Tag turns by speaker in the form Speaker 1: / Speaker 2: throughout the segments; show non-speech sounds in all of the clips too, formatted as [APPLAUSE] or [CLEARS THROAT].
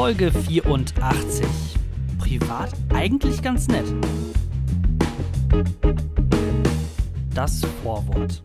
Speaker 1: Folge 84. Privat eigentlich ganz nett. Das Vorwort.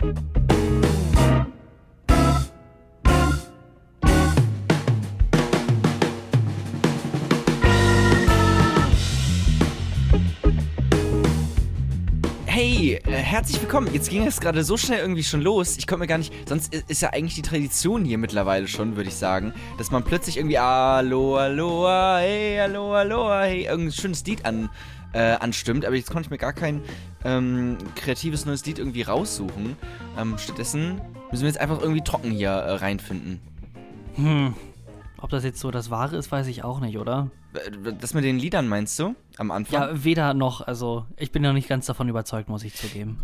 Speaker 2: Äh, herzlich willkommen. Jetzt ging es gerade so schnell irgendwie schon los. Ich konnte mir gar nicht. Sonst ist ja eigentlich die Tradition hier mittlerweile schon, würde ich sagen, dass man plötzlich irgendwie Aloha, Aloha, hey, Aloha, Aloha, hey, irgendein schönes Lied an, äh, anstimmt. Aber jetzt konnte ich mir gar kein ähm, kreatives neues Lied irgendwie raussuchen. Ähm, stattdessen müssen wir jetzt einfach irgendwie trocken hier äh, reinfinden.
Speaker 1: Hm. Ob das jetzt so das Wahre ist, weiß ich auch nicht, oder?
Speaker 2: Das mit den Liedern meinst du? Am Anfang?
Speaker 1: Ja, weder noch. Also, ich bin noch nicht ganz davon überzeugt, muss ich zugeben.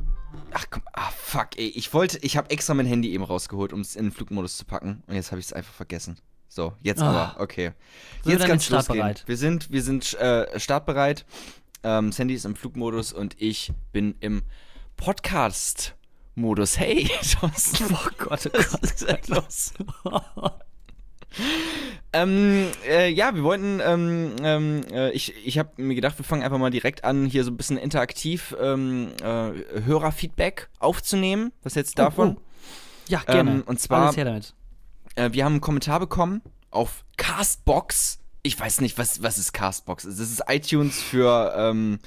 Speaker 2: Ach komm, ah fuck, ey. Ich wollte, ich habe extra mein Handy eben rausgeholt, um es in den Flugmodus zu packen. Und jetzt habe ich es einfach vergessen. So, jetzt
Speaker 1: Ah.
Speaker 2: aber, okay.
Speaker 1: Sind wir
Speaker 2: jetzt
Speaker 1: jetzt startbereit?
Speaker 2: Wir sind, wir sind äh, startbereit. Ähm, das Handy ist im Flugmodus und ich bin im Podcast-Modus. Hey, [LAUGHS] Thorsten.
Speaker 1: Oh Gott, oh
Speaker 2: Was ist denn los? [LAUGHS] Ähm, äh, ja, wir wollten, ähm, ähm, äh, ich, ich habe mir gedacht, wir fangen einfach mal direkt an, hier so ein bisschen interaktiv ähm, äh, Hörerfeedback aufzunehmen. Was jetzt davon?
Speaker 1: Oh, Ja, gerne.
Speaker 2: Ähm, und zwar-. Äh, wir haben einen Kommentar bekommen auf Castbox. Ich weiß nicht, was, was ist Castbox? Das ist iTunes für, ähm,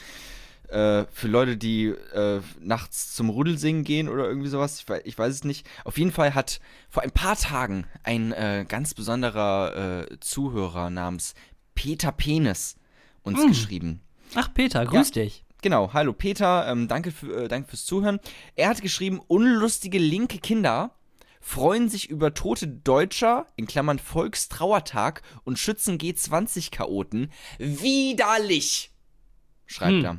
Speaker 2: äh, für Leute, die äh, nachts zum Rudelsingen gehen oder irgendwie sowas. Ich weiß, ich weiß es nicht. Auf jeden Fall hat vor ein paar Tagen ein äh, ganz besonderer äh, Zuhörer namens Peter Penis uns
Speaker 1: Mm.
Speaker 2: geschrieben.
Speaker 1: Ach, Peter, grüß dich.
Speaker 2: Genau, hallo Peter, ähm, danke, für, äh, danke fürs Zuhören. Er hat geschrieben, unlustige linke Kinder freuen sich über tote Deutscher, in Klammern Volkstrauertag und schützen G20-Chaoten. Widerlich! Schreibt
Speaker 1: Hm.
Speaker 2: er.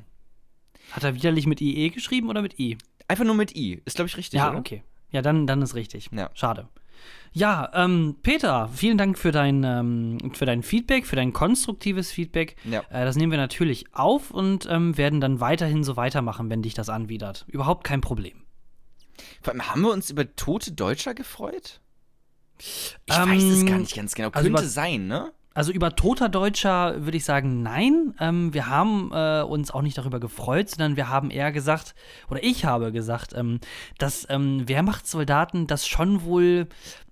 Speaker 1: Hat er widerlich mit IE geschrieben oder mit I?
Speaker 2: Einfach nur mit I. Ist, glaube ich, richtig,
Speaker 1: Ja,
Speaker 2: oder?
Speaker 1: okay. Ja, dann, dann ist richtig.
Speaker 2: Ja.
Speaker 1: Schade. Ja, ähm, Peter, vielen Dank für dein, ähm, für dein Feedback, für dein konstruktives Feedback.
Speaker 2: Ja.
Speaker 1: Äh, das nehmen wir natürlich auf und ähm, werden dann weiterhin so weitermachen, wenn dich das anwidert. Überhaupt kein Problem.
Speaker 2: Vor allem, haben wir uns über tote Deutscher gefreut? Ich
Speaker 1: Ähm,
Speaker 2: weiß es gar nicht ganz genau.
Speaker 1: also
Speaker 2: Könnte sein, ne?
Speaker 1: Also über toter Deutscher würde ich sagen, nein. Ähm, wir haben äh, uns auch nicht darüber gefreut, sondern wir haben eher gesagt, oder ich habe gesagt, ähm, dass ähm, Wehrmachtssoldaten das schon wohl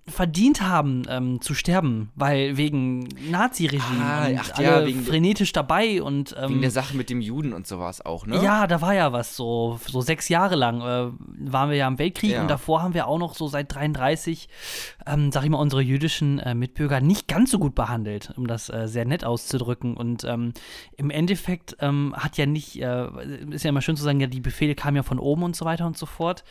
Speaker 1: verdient haben ähm, zu sterben, weil wegen Naziregime
Speaker 2: Ah,
Speaker 1: und
Speaker 2: ach ja,
Speaker 1: alle
Speaker 2: wegen-
Speaker 1: frenetisch dabei und ähm,
Speaker 2: Wegen der Sache mit dem Juden und sowas auch, ne?
Speaker 1: ja, da war ja was so so sechs Jahre lang äh, waren wir ja im Weltkrieg
Speaker 2: Ja.
Speaker 1: und davor haben wir auch noch so seit 33, ähm, sag ich mal, unsere jüdischen äh, Mitbürger nicht ganz so gut behandelt, um das äh, sehr nett auszudrücken. Und ähm, im Endeffekt ähm, hat ja nicht, äh, ist ja immer schön zu sagen, ja, die Befehle kamen ja von oben und so weiter und so fort.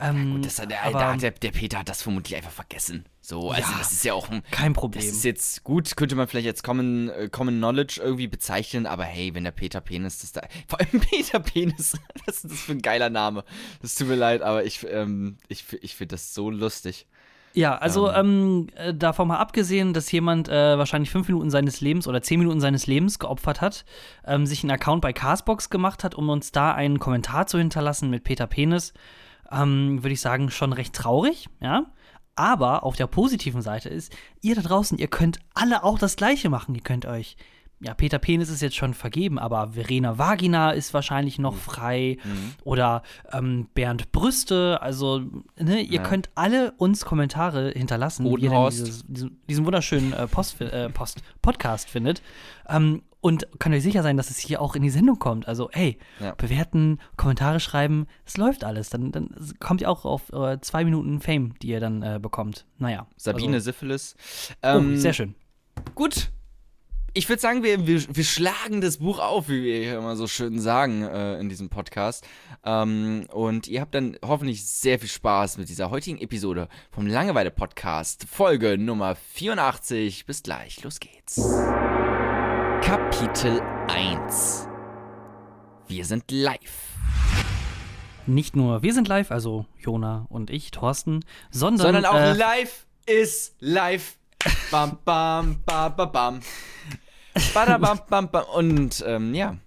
Speaker 1: Ähm,
Speaker 2: Gut, das, der,
Speaker 1: aber
Speaker 2: der, der Peter hat das vermutlich einfach vergessen. So, also
Speaker 1: Ja,
Speaker 2: das ist ja auch ein,
Speaker 1: kein Problem.
Speaker 2: Das ist jetzt gut, könnte man vielleicht jetzt Common, äh, Common Knowledge irgendwie bezeichnen, aber hey, wenn der Peter Penis das da. [LAUGHS] Vor allem Peter Penis, [LAUGHS] was ist das für ein geiler Name? Das tut mir leid, aber ich, ähm, ich, ich finde das so lustig.
Speaker 1: Ja, also ähm, äh, davon mal abgesehen, dass jemand äh, wahrscheinlich fünf Minuten seines Lebens oder zehn Minuten seines Lebens geopfert hat, ähm, sich einen Account bei Castbox gemacht hat, um uns da einen Kommentar zu hinterlassen mit Peter Penis, ähm, würde ich sagen, schon recht traurig, ja. Aber auf der positiven Seite ist, ihr da draußen, ihr könnt alle auch das Gleiche machen. Ihr könnt euch, ja, Peter Penis ist jetzt schon vergeben, aber Verena Vagina ist wahrscheinlich noch frei. Oder ähm, Bernd Brüste. Also, ne, ihr
Speaker 2: Ja.
Speaker 1: könnt alle uns Kommentare hinterlassen, wie ihr dieses, diesen, diesen wunderschönen äh, Post, äh, Post, Podcast findet. Ähm, und könnt euch sicher sein, dass es hier auch in die Sendung kommt. Also, hey,
Speaker 2: Ja.
Speaker 1: bewerten, Kommentare schreiben, es läuft alles. Dann, dann kommt ihr auch auf äh, zwei Minuten Fame, die ihr dann äh, bekommt. Naja.
Speaker 2: Sabine
Speaker 1: also,
Speaker 2: Syphilis.
Speaker 1: oh,
Speaker 2: Ähm,
Speaker 1: sehr schön.
Speaker 2: Gut. Ich würde sagen, wir, wir, wir schlagen das Buch auf, wie wir hier immer so schön sagen äh, in diesem Podcast. Ähm, und ihr habt dann hoffentlich sehr viel Spaß mit dieser heutigen Episode vom Langeweile-Podcast, Folge Nummer 84. Bis gleich, los geht's. Kapitel 1. Wir sind live.
Speaker 1: Nicht nur wir sind live, also Jona und ich, Thorsten, sondern,
Speaker 2: Sondern auch
Speaker 1: äh,
Speaker 2: live ist live. Bam, bam, ba, ba, bam. Badabam, bam, bam. Und ähm, ja,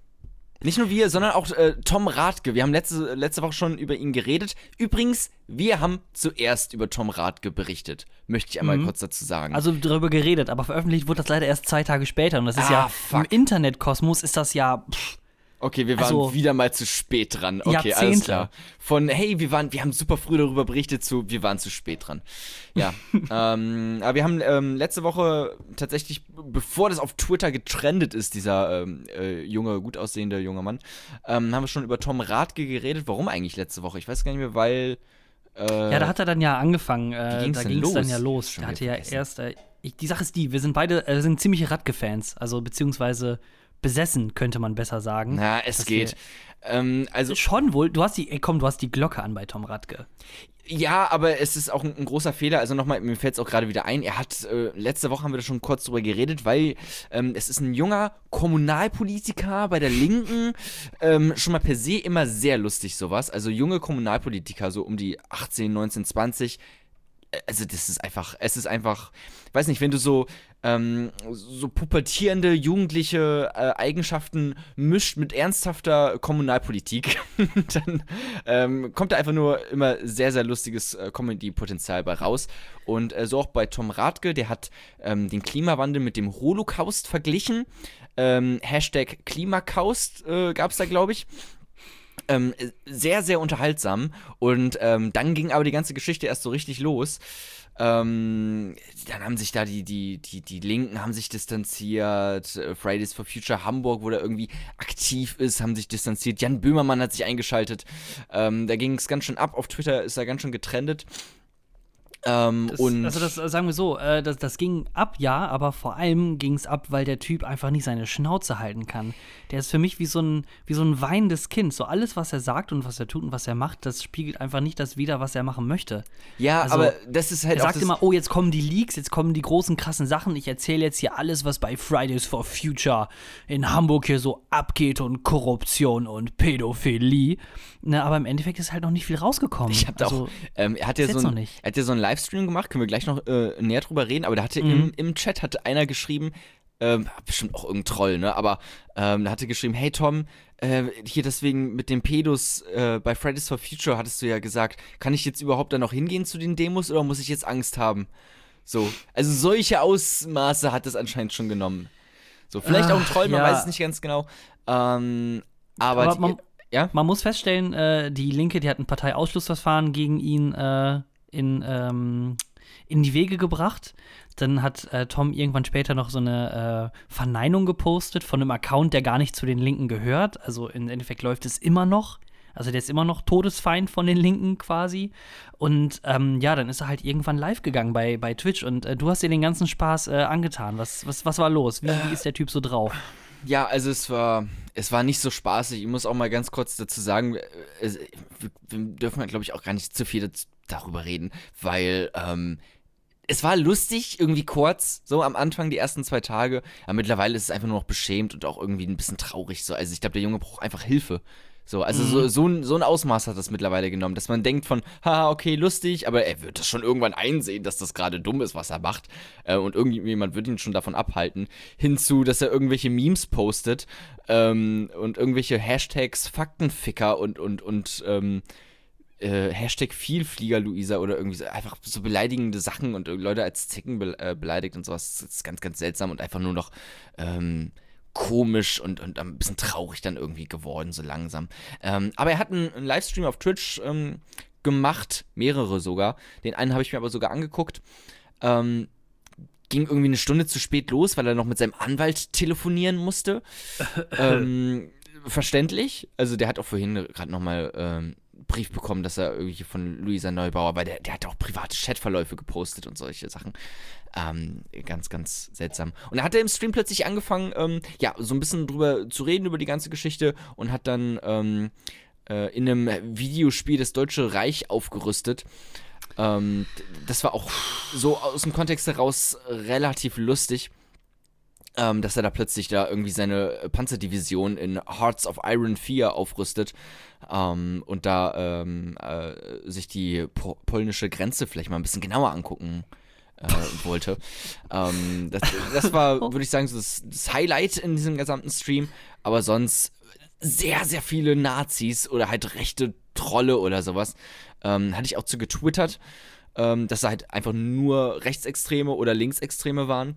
Speaker 2: Nicht nur wir, sondern auch äh, Tom Radke. Wir haben letzte, letzte Woche schon über ihn geredet. Übrigens, wir haben zuerst über Tom Radke berichtet. Möchte ich einmal
Speaker 1: Mhm.
Speaker 2: kurz dazu sagen.
Speaker 1: Also darüber geredet, aber veröffentlicht wurde das leider erst zwei Tage später. Und das ist
Speaker 2: Ah,
Speaker 1: ja
Speaker 2: fuck.
Speaker 1: im Internetkosmos ist das ja. Pff,
Speaker 2: Okay, wir waren
Speaker 1: Also-
Speaker 2: wieder mal zu spät dran. Okay, alles
Speaker 1: Jahrzehnte.
Speaker 2: klar. Von hey, wir waren, wir haben super früh darüber berichtet zu, wir waren zu spät dran. Ja. [LAUGHS] ähm, aber wir haben ähm, letzte Woche tatsächlich, bevor das auf Twitter getrendet ist, dieser ähm, äh, junge, gut aussehende junge Mann, ähm, haben wir schon über Tom Radke geredet. Warum eigentlich letzte Woche? Ich weiß gar nicht mehr, weil. Äh,
Speaker 1: ja, da hat er dann ja angefangen. Äh,
Speaker 2: ging's
Speaker 1: da ging es dann ja los. Der hatte ja erst. Äh, ich, die Sache ist die, wir sind beide äh, sind ziemliche Radke-Fans. Also beziehungsweise besessen, könnte man besser sagen.
Speaker 2: Na, es geht. Ähm, also,
Speaker 1: Schon wohl. Du hast die, ey, komm, du hast die Glocke an bei Tom Radke.
Speaker 2: Ja, aber es ist auch ein, ein großer Fehler. Also nochmal, mir fällt es auch gerade wieder ein. Er hat, äh, letzte Woche haben wir da schon kurz drüber geredet, weil ähm, es ist ein junger Kommunalpolitiker bei der Linken. Ähm, schon mal per se immer sehr lustig sowas. Also junge Kommunalpolitiker, so um die 18, 19, 20. Also das ist einfach, es ist einfach, weiß nicht, wenn du so ähm, so pubertierende jugendliche äh, Eigenschaften mischt mit ernsthafter Kommunalpolitik, [LAUGHS] dann ähm, kommt da einfach nur immer sehr, sehr lustiges äh, Comedy-Potenzial bei raus. Und äh, so auch bei Tom Radke, der hat ähm, den Klimawandel mit dem Holocaust verglichen. Ähm, Hashtag Klimakaust äh, gab es da, glaube ich. Ähm, sehr, sehr unterhaltsam. Und ähm, dann ging aber die ganze Geschichte erst so richtig los. Ähm, dann haben sich da die, die, die, die Linken haben sich distanziert, äh, Fridays for Future Hamburg, wo der irgendwie aktiv ist, haben sich distanziert. Jan Böhmermann hat sich eingeschaltet. Ähm, da ging es ganz schön ab. Auf Twitter ist er ganz schön getrendet. Ähm,
Speaker 1: Das,
Speaker 2: und
Speaker 1: also das sagen wir so, äh, das, das ging ab, ja, aber vor allem ging es ab, weil der Typ einfach nicht seine Schnauze halten kann. Der ist für mich wie so ein, wie so ein weinendes Kind. So alles, was er sagt und was er tut und was er macht, das spiegelt einfach nicht das wider, was er machen möchte.
Speaker 2: ja,
Speaker 1: also,
Speaker 2: aber das ist halt
Speaker 1: Er sagt immer, oh, jetzt kommen die Leaks, jetzt kommen die großen krassen Sachen. Ich erzähle jetzt hier alles, was bei Fridays for Future in Hamburg hier so abgeht und Korruption und Pädophilie. Ne, aber im Endeffekt ist halt noch nicht viel rausgekommen.
Speaker 2: Ich hab da
Speaker 1: also,
Speaker 2: auch, ähm, er hat ja so ein,
Speaker 1: noch nicht.
Speaker 2: er hat ja so einen Livestream gemacht, können wir gleich noch äh, näher drüber reden, aber da hatte
Speaker 1: Mhm.
Speaker 2: im, im Chat hatte einer geschrieben, ähm, bestimmt auch irgendein Troll, ne, aber ähm, da hatte geschrieben, hey Tom, äh, hier deswegen mit den Pedos äh, bei Fridays for Future hattest du ja gesagt, kann ich jetzt überhaupt da noch hingehen zu den Demos oder muss ich jetzt Angst haben? So, also solche Ausmaße hat es anscheinend schon genommen. So, vielleicht auch ein
Speaker 1: Ach,
Speaker 2: Troll, man
Speaker 1: ja.
Speaker 2: weiß es nicht ganz genau. Ähm, aber,
Speaker 1: Aber
Speaker 2: die,
Speaker 1: man-
Speaker 2: ja?
Speaker 1: Man muss feststellen, äh, die Linke, die hat ein Parteiausschlussverfahren gegen ihn äh, in, ähm, in die Wege gebracht. Dann hat äh, Tom irgendwann später noch so eine äh, Verneinung gepostet von einem Account, der gar nicht zu den Linken gehört. Also im Endeffekt läuft es immer noch. Also der ist immer noch Todesfeind von den Linken quasi. Und ähm, ja, dann ist er halt irgendwann live gegangen bei, bei Twitch und äh, du hast dir den ganzen Spaß äh, angetan. Was, was, was war los? Wie, wie ist der Typ so drauf?
Speaker 2: Ja, also es war, es war nicht so spaßig. Ich muss auch mal ganz kurz dazu sagen, äh, es, wir, dürfen, glaube ich, auch gar nicht zu viel darüber reden, weil ähm, es war lustig, irgendwie kurz, so am Anfang, die ersten zwei Tage. Aber mittlerweile ist es einfach nur noch beschämt und auch irgendwie ein bisschen traurig. So. Also ich glaube, der Junge braucht einfach Hilfe. So, also so, so, ein, so ein Ausmaß hat das mittlerweile genommen, dass man denkt von, haha, okay, lustig, aber er wird das schon irgendwann einsehen, dass das gerade dumm ist, was er macht. Äh, und irgendjemand wird ihn schon davon abhalten. Hinzu, dass er irgendwelche Memes postet ähm, und irgendwelche Hashtags Faktenficker und, und, und ähm, äh, Hashtag Vielflieger Luisa oder irgendwie so, einfach so beleidigende Sachen und Leute als Zicken be äh, beleidigt und sowas. Das ist ganz, ganz seltsam und einfach nur noch ähm, komisch und, und ein bisschen traurig dann irgendwie geworden, so langsam. Ähm, aber er hat einen, einen Livestream auf Twitch ähm, gemacht, mehrere sogar. Den einen habe ich mir aber sogar angeguckt. Ähm, ging irgendwie eine Stunde zu spät los, weil er noch mit seinem Anwalt telefonieren musste. [LAUGHS] ähm, verständlich. Also der hat auch vorhin gerade nochmal ähm, Brief bekommen, dass er irgendwie von Luisa Neubauer, weil der, der hat auch private Chatverläufe gepostet und solche Sachen. Ähm, ganz, ganz seltsam. Und da hat er im Stream plötzlich angefangen, ähm, ja, so ein bisschen drüber zu reden, über die ganze Geschichte und hat dann ähm, äh, in einem Videospiel das Deutsche Reich aufgerüstet. Ähm, das war auch so aus dem Kontext heraus relativ lustig. Ähm, dass er da plötzlich da irgendwie seine Panzerdivision in Hearts of Iron 4 aufrüstet ähm, und da ähm, äh, sich die po polnische Grenze vielleicht mal ein bisschen genauer angucken äh, wollte. ähm, das, das war, [LAUGHS] würde ich sagen, so das, das Highlight in diesem gesamten Stream. Aber sonst sehr, sehr viele Nazis oder halt rechte Trolle oder sowas. Ähm, hatte ich auch zu getwittert, ähm, dass da halt einfach nur Rechtsextreme oder Linksextreme waren.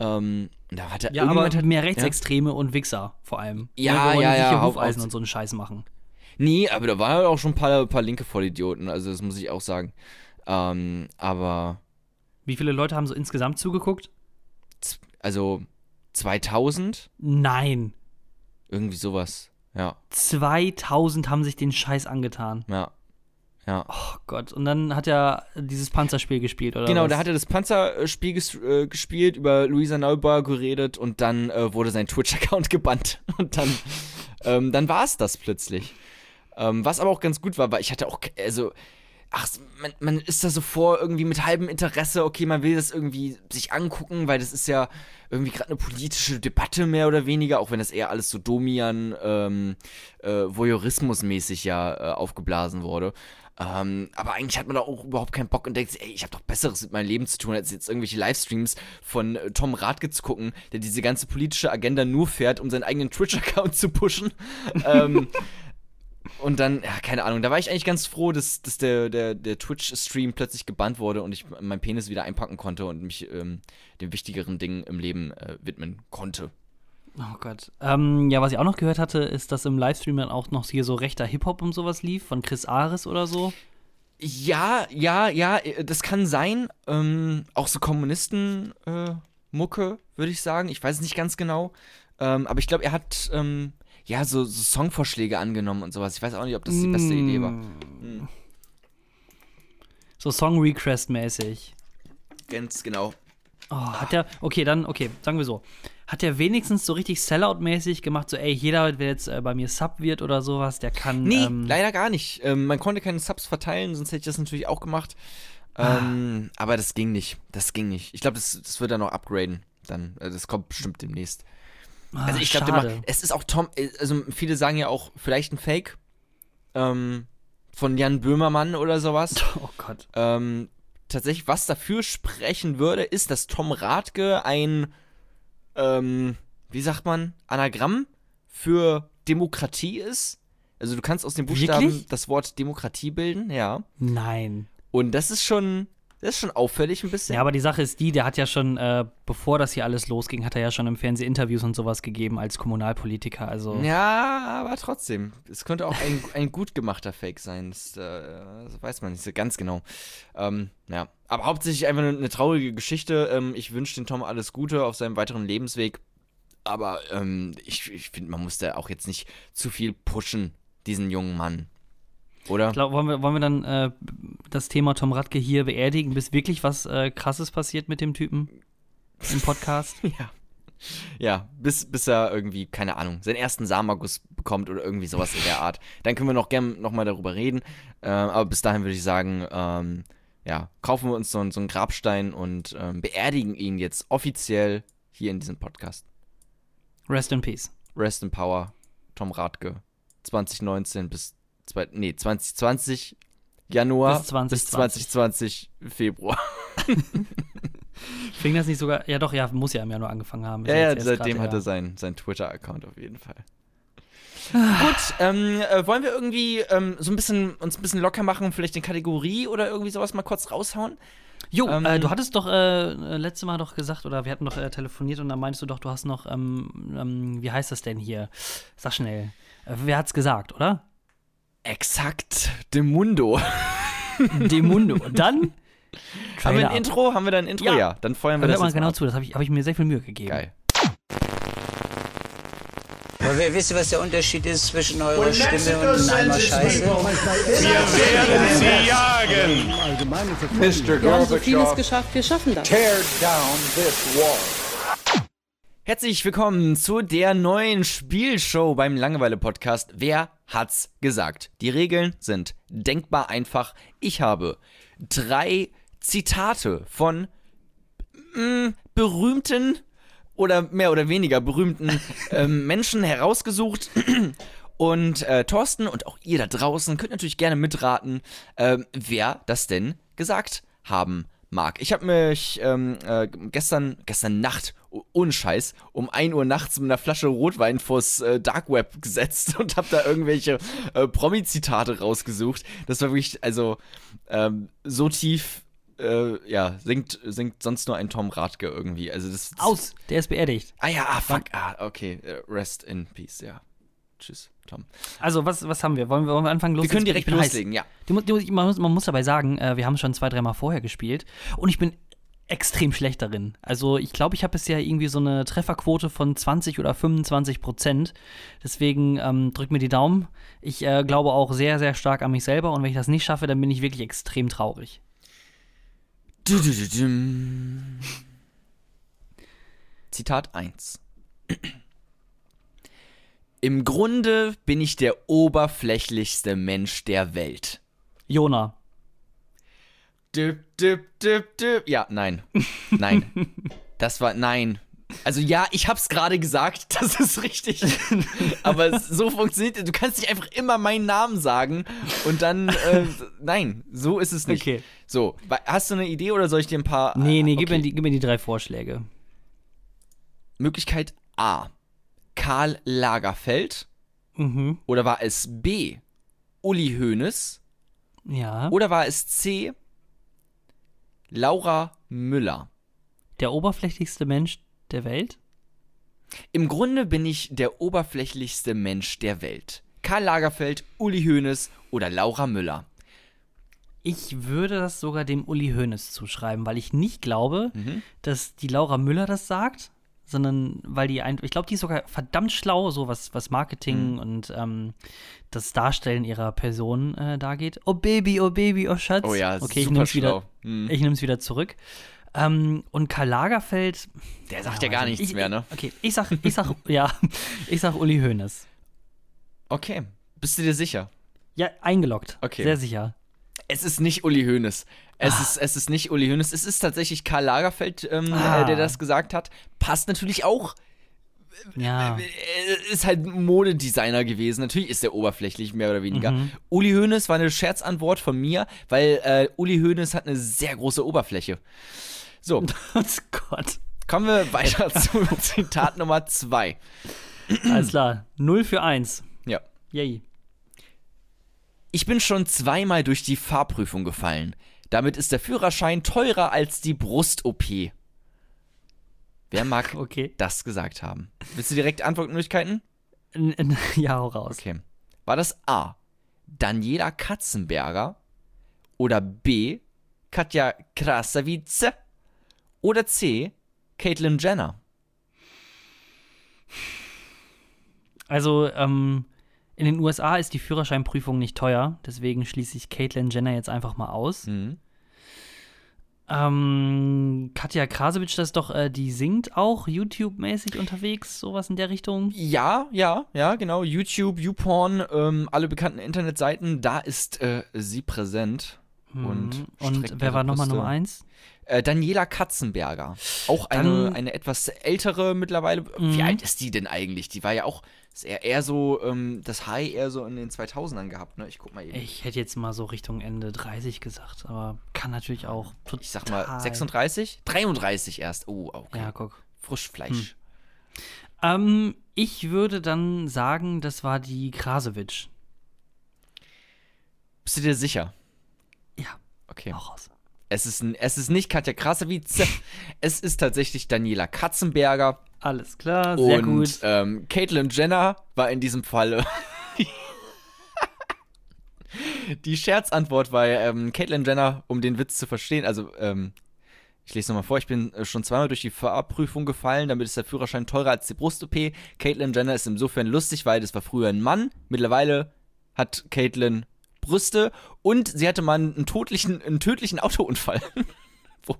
Speaker 2: Ähm, da hat er
Speaker 1: Ja, aber
Speaker 2: hat-
Speaker 1: mehr Rechtsextreme und Wichser vor allem.
Speaker 2: Ja,
Speaker 1: Ne,
Speaker 2: ja, ja,
Speaker 1: hier
Speaker 2: haupt-
Speaker 1: Hufeisen und so einen Scheiß machen.
Speaker 2: Nee, aber da waren auch schon ein paar, paar linke Vollidioten, also das muss ich auch sagen. Ähm, aber,
Speaker 1: Wie viele Leute haben so insgesamt zugeguckt?
Speaker 2: also 2000,
Speaker 1: Nein.
Speaker 2: irgendwie sowas. Ja,
Speaker 1: 2000 haben sich den Scheiß angetan.
Speaker 2: ja, ja.
Speaker 1: Oh Gott. Und dann hat er dieses Panzerspiel gespielt, oder?
Speaker 2: Genau,
Speaker 1: was?
Speaker 2: da hat er das Panzerspiel ges äh, gespielt, über Luisa Neubauer geredet und dann äh, wurde sein Twitch-Account [LAUGHS] gebannt. Und dann, ähm, dann war es das plötzlich. Ähm, was aber auch ganz gut war, weil ich hatte auch, also, ach, man, man ist da so vor irgendwie mit halbem Interesse, okay, man will das irgendwie sich angucken, weil das ist ja irgendwie gerade eine politische Debatte mehr oder weniger, auch wenn das eher alles so Domian, ähm, äh, Voyeurismus-mäßig ja äh, aufgeblasen wurde. Ähm, aber eigentlich hat man da auch überhaupt keinen Bock und denkt sich, ey, ich habe doch Besseres mit meinem Leben zu tun, als jetzt irgendwelche Livestreams von äh, Tom Radke zu gucken, der diese ganze politische Agenda nur fährt, um seinen eigenen Twitch-Account zu pushen. [LAUGHS] ähm, und dann, ja, keine Ahnung, da war ich eigentlich ganz froh, dass, dass der, der, der Twitch-Stream plötzlich gebannt wurde und ich meinen Penis wieder einpacken konnte und mich ähm, den wichtigeren Dingen im Leben äh, widmen konnte.
Speaker 1: Oh Gott. Ähm, ja, was ich auch noch gehört hatte, ist, dass im Livestream dann auch noch hier so rechter Hip-Hop und sowas lief, von Chris Ares oder so.
Speaker 2: Ja, ja, ja, äh, das kann sein. Ähm, auch so Kommunisten-Mucke, würde ich sagen. Ich weiß es nicht ganz genau. Ähm, aber ich glaube, er hat ähm, ja so, so Songvorschläge angenommen und sowas. Ich weiß auch nicht, ob das die beste Idee war.
Speaker 1: Mm. So Song-Request-mäßig.
Speaker 2: Ganz genau.
Speaker 1: Oh, hat der, okay, dann, okay, sagen wir so. Hat der wenigstens so richtig Sellout-mäßig gemacht, so, ey, jeder, der jetzt äh, bei mir Sub wird oder sowas, der kann.
Speaker 2: Nee,
Speaker 1: ähm,
Speaker 2: leider gar nicht. Ähm, man konnte keine Subs verteilen, sonst hätte ich das natürlich auch gemacht. Ähm, aber das ging nicht. Das ging nicht. Ich glaube, das, das wird er noch upgraden. Dann, äh, das kommt bestimmt demnächst.
Speaker 1: Ah,
Speaker 2: Also ich glaube,
Speaker 1: schade.
Speaker 2: es ist auch Tom, äh, also viele sagen ja auch vielleicht ein Fake ähm, von Jan Böhmermann oder sowas. [LAUGHS]
Speaker 1: Oh Gott.
Speaker 2: ähm, tatsächlich, was dafür sprechen würde, ist, dass Tom Radke ein, ähm, wie sagt man, Anagramm für Demokratie ist. Also du kannst aus den Buchstaben
Speaker 1: Wirklich?
Speaker 2: das Wort Demokratie bilden, ja.
Speaker 1: Nein.
Speaker 2: Und das ist schon, das ist schon auffällig ein bisschen.
Speaker 1: Ja, aber die Sache ist die, der hat ja schon, äh, bevor das hier alles losging, hat er ja schon im Fernsehen Interviews und sowas gegeben als Kommunalpolitiker. Also.
Speaker 2: Ja, aber trotzdem. Es könnte auch ein, [LAUGHS] ein gut gemachter Fake sein. Das, äh, das weiß man nicht so ganz genau. Ähm, ja. Aber hauptsächlich einfach eine, eine traurige Geschichte. Ähm, ich wünsche den Tom alles Gute auf seinem weiteren Lebensweg. Aber ähm, ich, ich finde, man muss da auch jetzt nicht zu viel pushen, diesen jungen Mann. Oder?
Speaker 1: Glaub, wollen, wir, wollen wir dann äh, das Thema Tom Radke hier beerdigen, bis wirklich was äh, Krasses passiert mit dem Typen im Podcast? [LAUGHS]
Speaker 2: Ja. Ja, bis, bis er irgendwie, keine Ahnung, seinen ersten Samagus bekommt oder irgendwie sowas in der Art. Dann können wir noch gern nochmal darüber reden. Ähm, aber bis dahin würde ich sagen, ähm, ja, kaufen wir uns so, so einen Grabstein und ähm, beerdigen ihn jetzt offiziell hier in diesem Podcast.
Speaker 1: Rest in Peace.
Speaker 2: Rest in Power, Tom Radke. 2019 bis, zwei, nee, 2020 Januar
Speaker 1: Bis 2020.
Speaker 2: bis 2020 Februar. [LAUGHS]
Speaker 1: Fing das nicht sogar, ja doch, ja, muss ja im Januar angefangen haben.
Speaker 2: Ja, ja, seitdem
Speaker 1: grad,
Speaker 2: hat
Speaker 1: ja.
Speaker 2: er seinen sein Twitter-Account auf jeden Fall. Gut, ähm, äh, wollen wir irgendwie ähm, so ein bisschen uns ein bisschen locker machen und vielleicht eine Kategorie oder irgendwie sowas mal kurz raushauen?
Speaker 1: Jo,
Speaker 2: Ähm,
Speaker 1: äh, du hattest doch äh, äh, letztes Mal doch gesagt, oder wir hatten doch äh, telefoniert und dann meinst du doch, du hast noch, ähm, ähm, wie heißt das denn hier? Sag schnell. Äh, wer hat's gesagt, oder?
Speaker 2: Exakt, Demundo. [LAUGHS]
Speaker 1: Demundo. Und dann?
Speaker 2: Haben wir ein
Speaker 1: ab.
Speaker 2: Intro? Haben wir da ein Intro?
Speaker 1: Ja.
Speaker 2: Dann feuern wir
Speaker 1: Hört
Speaker 2: das
Speaker 1: mal
Speaker 2: jetzt
Speaker 1: genau
Speaker 2: ab.
Speaker 1: zu, das habe ich, hab ich mir sehr viel Mühe gegeben.
Speaker 2: Geil.
Speaker 3: Aber wer- wisst ihr, was der Unterschied ist zwischen eurer Stimme und einem Eimer Scheiße?
Speaker 4: werden sie jagen.
Speaker 5: Mr.
Speaker 6: Wir haben so vieles geschafft, wir schaffen das.
Speaker 5: tear down this wall.
Speaker 2: Herzlich willkommen zu der neuen Spielshow beim Langeweile-Podcast. Wer hat's gesagt? Die Regeln sind denkbar einfach. Ich habe drei Zitate von mm, berühmten oder mehr oder weniger berühmten [LAUGHS] ähm, Menschen herausgesucht. Und äh, Thorsten und auch ihr da draußen könnt natürlich gerne mitraten, ähm, wer das denn gesagt haben mag. Ich habe mich ähm, äh, gestern, gestern Nacht, oh- ohne Scheiß, um 1 Uhr nachts mit einer Flasche Rotwein vors äh, Dark Web gesetzt und habe da irgendwelche äh, Promi-Zitate rausgesucht. Das war wirklich, also ähm, so tief, äh, ja, singt, singt sonst nur ein Tom Radke irgendwie. Also das, das
Speaker 1: Aus, der ist beerdigt.
Speaker 2: Ah ja, ah, fuck, ah, okay. Äh, Rest in peace, ja. Tschüss, Tom.
Speaker 1: Also, was, was haben wir? Wollen wir, wollen wir anfangen los?
Speaker 2: Wir können direkt
Speaker 1: bin heiß.
Speaker 2: loslegen, ja.
Speaker 1: Die, die, man, muss, man muss dabei sagen, äh, wir haben schon zwei, dreimal vorher gespielt und ich bin extrem schlecht darin. Also ich glaube, ich habe bisher irgendwie so eine Trefferquote von 20 oder 25 Prozent. Deswegen ähm, drück mir die Daumen. Ich äh, glaube auch sehr, sehr stark an mich selber und wenn ich das nicht schaffe, dann bin ich wirklich extrem traurig.
Speaker 2: Zitat 1. Im Grunde bin ich der oberflächlichste Mensch der Welt.
Speaker 1: Jona.
Speaker 2: Düp, düp, düp, düp. Ja, nein. Nein. Das war, nein. Also ja, ich hab's gerade gesagt, [LAUGHS] das ist richtig. Aber so funktioniert, du kannst nicht einfach immer meinen Namen sagen und dann, äh, nein, so ist es nicht.
Speaker 1: Okay.
Speaker 2: So, hast du eine Idee oder soll ich dir ein paar?
Speaker 1: Nee, nee, gib,
Speaker 2: okay.
Speaker 1: mir die, gib mir die drei Vorschläge.
Speaker 2: Möglichkeit A. Karl Lagerfeld.
Speaker 1: Mhm.
Speaker 2: Oder war es B. Uli Hoeneß?
Speaker 1: Ja.
Speaker 2: Oder war es C. Laura Müller?
Speaker 1: Der oberflächlichste Mensch der Welt?
Speaker 2: Im Grunde bin ich der oberflächlichste Mensch der Welt. Karl Lagerfeld, Uli Hoeneß oder Laura Müller.
Speaker 1: Ich würde das sogar dem Uli Hoeneß zuschreiben, weil ich nicht glaube,
Speaker 2: Mhm.
Speaker 1: dass die Laura Müller das sagt, sondern weil die ein, ich glaube, die ist sogar verdammt schlau, so was, was Marketing
Speaker 2: Mhm.
Speaker 1: und ähm, das Darstellen ihrer Person äh, da geht. Oh Baby, oh Baby, oh Schatz.
Speaker 2: Oh ja,
Speaker 1: okay, ich
Speaker 2: super
Speaker 1: wieder,
Speaker 2: schlau. Mhm.
Speaker 1: ich nehm's wieder zurück. Ähm, und Karl Lagerfeld,
Speaker 2: Der sagt ja, gar
Speaker 1: weiß ich
Speaker 2: nichts
Speaker 1: nicht.
Speaker 2: mehr, ne?
Speaker 1: Okay, ich sag, ich sag, ja, [LAUGHS] ich sag Uli Hoeneß.
Speaker 2: Okay. Bist du dir sicher?
Speaker 1: Ja, eingeloggt.
Speaker 2: Okay.
Speaker 1: Sehr sicher.
Speaker 2: Es ist nicht Uli Hoeneß. Es,
Speaker 1: Ah.
Speaker 2: ist, es ist nicht Uli Hoeneß. Es ist tatsächlich Karl Lagerfeld, ähm,
Speaker 1: Ah.
Speaker 2: äh, der das gesagt hat. Passt natürlich auch.
Speaker 1: Ja.
Speaker 2: Äh, Ist halt Modedesigner gewesen. Natürlich ist er oberflächlich, mehr oder weniger.
Speaker 1: Mhm.
Speaker 2: Uli Hoeneß war eine Scherzantwort von mir, weil äh, Uli Hoeneß hat eine sehr große Oberfläche. So, [LAUGHS]
Speaker 1: Oh Gott.
Speaker 2: kommen wir weiter [LAUGHS] zu Zitat Nummer zwei.
Speaker 1: Alles klar. 0 für 1.
Speaker 2: Ja.
Speaker 1: Yay.
Speaker 2: Ich bin schon zweimal durch die Fahrprüfung gefallen. Damit ist der Führerschein teurer als die Brust-OP. Wer mag [LAUGHS]
Speaker 1: Okay.
Speaker 2: das gesagt haben? Willst du direkt Antwortmöglichkeiten? [LAUGHS]
Speaker 1: Ja, hau raus.
Speaker 2: Okay. War das A. Daniela Katzenberger oder B. Katja Krasavice oder C. Caitlyn Jenner?
Speaker 1: Also, ähm, in den USA ist die Führerscheinprüfung nicht teuer, deswegen schließe ich Caitlyn Jenner jetzt einfach mal aus.
Speaker 2: Mhm.
Speaker 1: Ähm, Katja Krasowitsch, das ist doch, äh, die singt auch YouTube-mäßig unterwegs, sowas in der Richtung.
Speaker 2: Ja, ja, ja, genau. YouTube, YouPorn, ähm, alle bekannten Internetseiten, da ist äh, sie präsent. Und,
Speaker 1: Mhm. Und
Speaker 2: streckt
Speaker 1: wer war nochmal. Nummer 1?
Speaker 2: Äh, Daniela Katzenberger. Auch eine,
Speaker 1: Dann-
Speaker 2: eine etwas ältere mittlerweile.
Speaker 1: Mhm.
Speaker 2: Wie alt ist die denn eigentlich? Die war ja auch eher, eher so, ähm, das High eher so in den 2000ern gehabt, ne? Ich guck mal eben.
Speaker 1: Ich hätte jetzt mal so Richtung Ende 30 gesagt, aber kann natürlich auch total.
Speaker 2: Ich sag mal 36? 33 erst. Oh, okay.
Speaker 1: Ja, guck.
Speaker 2: Frischfleisch.
Speaker 1: Ähm, ich würde dann sagen, das war die Krasowitsch.
Speaker 2: Bist du dir sicher?
Speaker 1: Ja,
Speaker 2: Okay.
Speaker 1: auch raus.
Speaker 2: Es ist, n- es ist nicht Katja Krasavice. [LAUGHS] es ist tatsächlich Daniela Katzenberger.
Speaker 1: Alles klar, sehr
Speaker 2: und
Speaker 1: gut.
Speaker 2: Ähm, Caitlyn Jenner war in diesem Falle. [LAUGHS] Die Scherzantwort war ähm, Caitlyn Jenner, um den Witz zu verstehen. Also, ähm, ich lese nochmal vor. Ich bin äh, schon zweimal durch die Fahrprüfung gefallen. Damit ist der Führerschein teurer als die Brust-OP. Caitlyn Jenner ist insofern lustig, weil das war früher ein Mann. Mittlerweile hat Caitlyn Brüste und sie hatte mal einen tödlichen, einen tödlichen Autounfall. [LAUGHS] wo,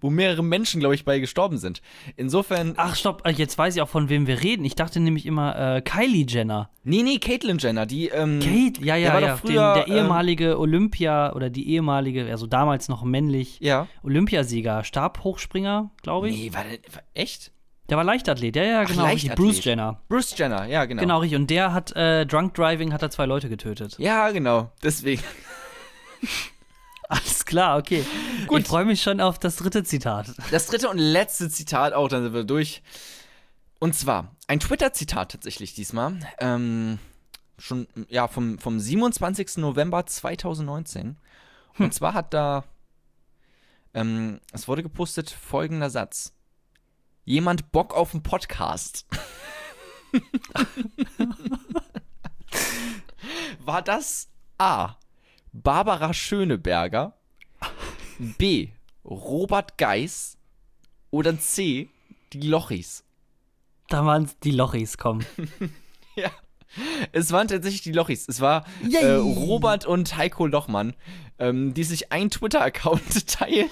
Speaker 2: wo mehrere Menschen, glaube ich, bei gestorben sind. Insofern.
Speaker 1: Ach, stopp, äh, jetzt weiß ich auch, von wem wir reden. Ich dachte nämlich immer äh, Kylie Jenner.
Speaker 2: Nee, nee, Caitlyn Jenner, die, ähm,
Speaker 1: Kate, ja, ja,
Speaker 2: war
Speaker 1: ja.
Speaker 2: früher,
Speaker 1: den, der
Speaker 2: ähm,
Speaker 1: ehemalige Olympia oder die ehemalige, also damals noch männlich,
Speaker 2: Ja.
Speaker 1: Olympiasieger, Stabhochspringer, glaube ich.
Speaker 2: Nee, war der, war, echt?
Speaker 1: Der war Leichtathlet, ja, ja,
Speaker 2: Ach,
Speaker 1: genau. richtig.
Speaker 2: Leichtathlet.
Speaker 1: Bruce Jenner.
Speaker 2: Bruce Jenner, ja, genau.
Speaker 1: Genau, richtig. Und der hat äh, Drunk Driving, hat er zwei Leute getötet.
Speaker 2: Ja, genau, deswegen. [LAUGHS]
Speaker 1: Alles klar, okay.
Speaker 2: Gut.
Speaker 1: Ich freue mich schon auf das dritte Zitat.
Speaker 2: Das dritte und letzte Zitat auch, dann sind wir durch. Und zwar ein Twitter-Zitat tatsächlich diesmal. Ähm, schon, ja, vom, vom 27. November 2019. Und zwar hat da, ähm, es wurde gepostet folgender Satz. Jemand Bock auf einen Podcast. [LAUGHS] War das A. Barbara Schöneberger, B. Robert Geis oder C. Die Lochis?
Speaker 1: Da waren die Lochis, komm. [LAUGHS]
Speaker 2: Ja. Es waren tatsächlich die Lochis. Es war äh, Robert und Heiko Lochmann, ähm, die sich einen Twitter-Account [LAUGHS] teilen.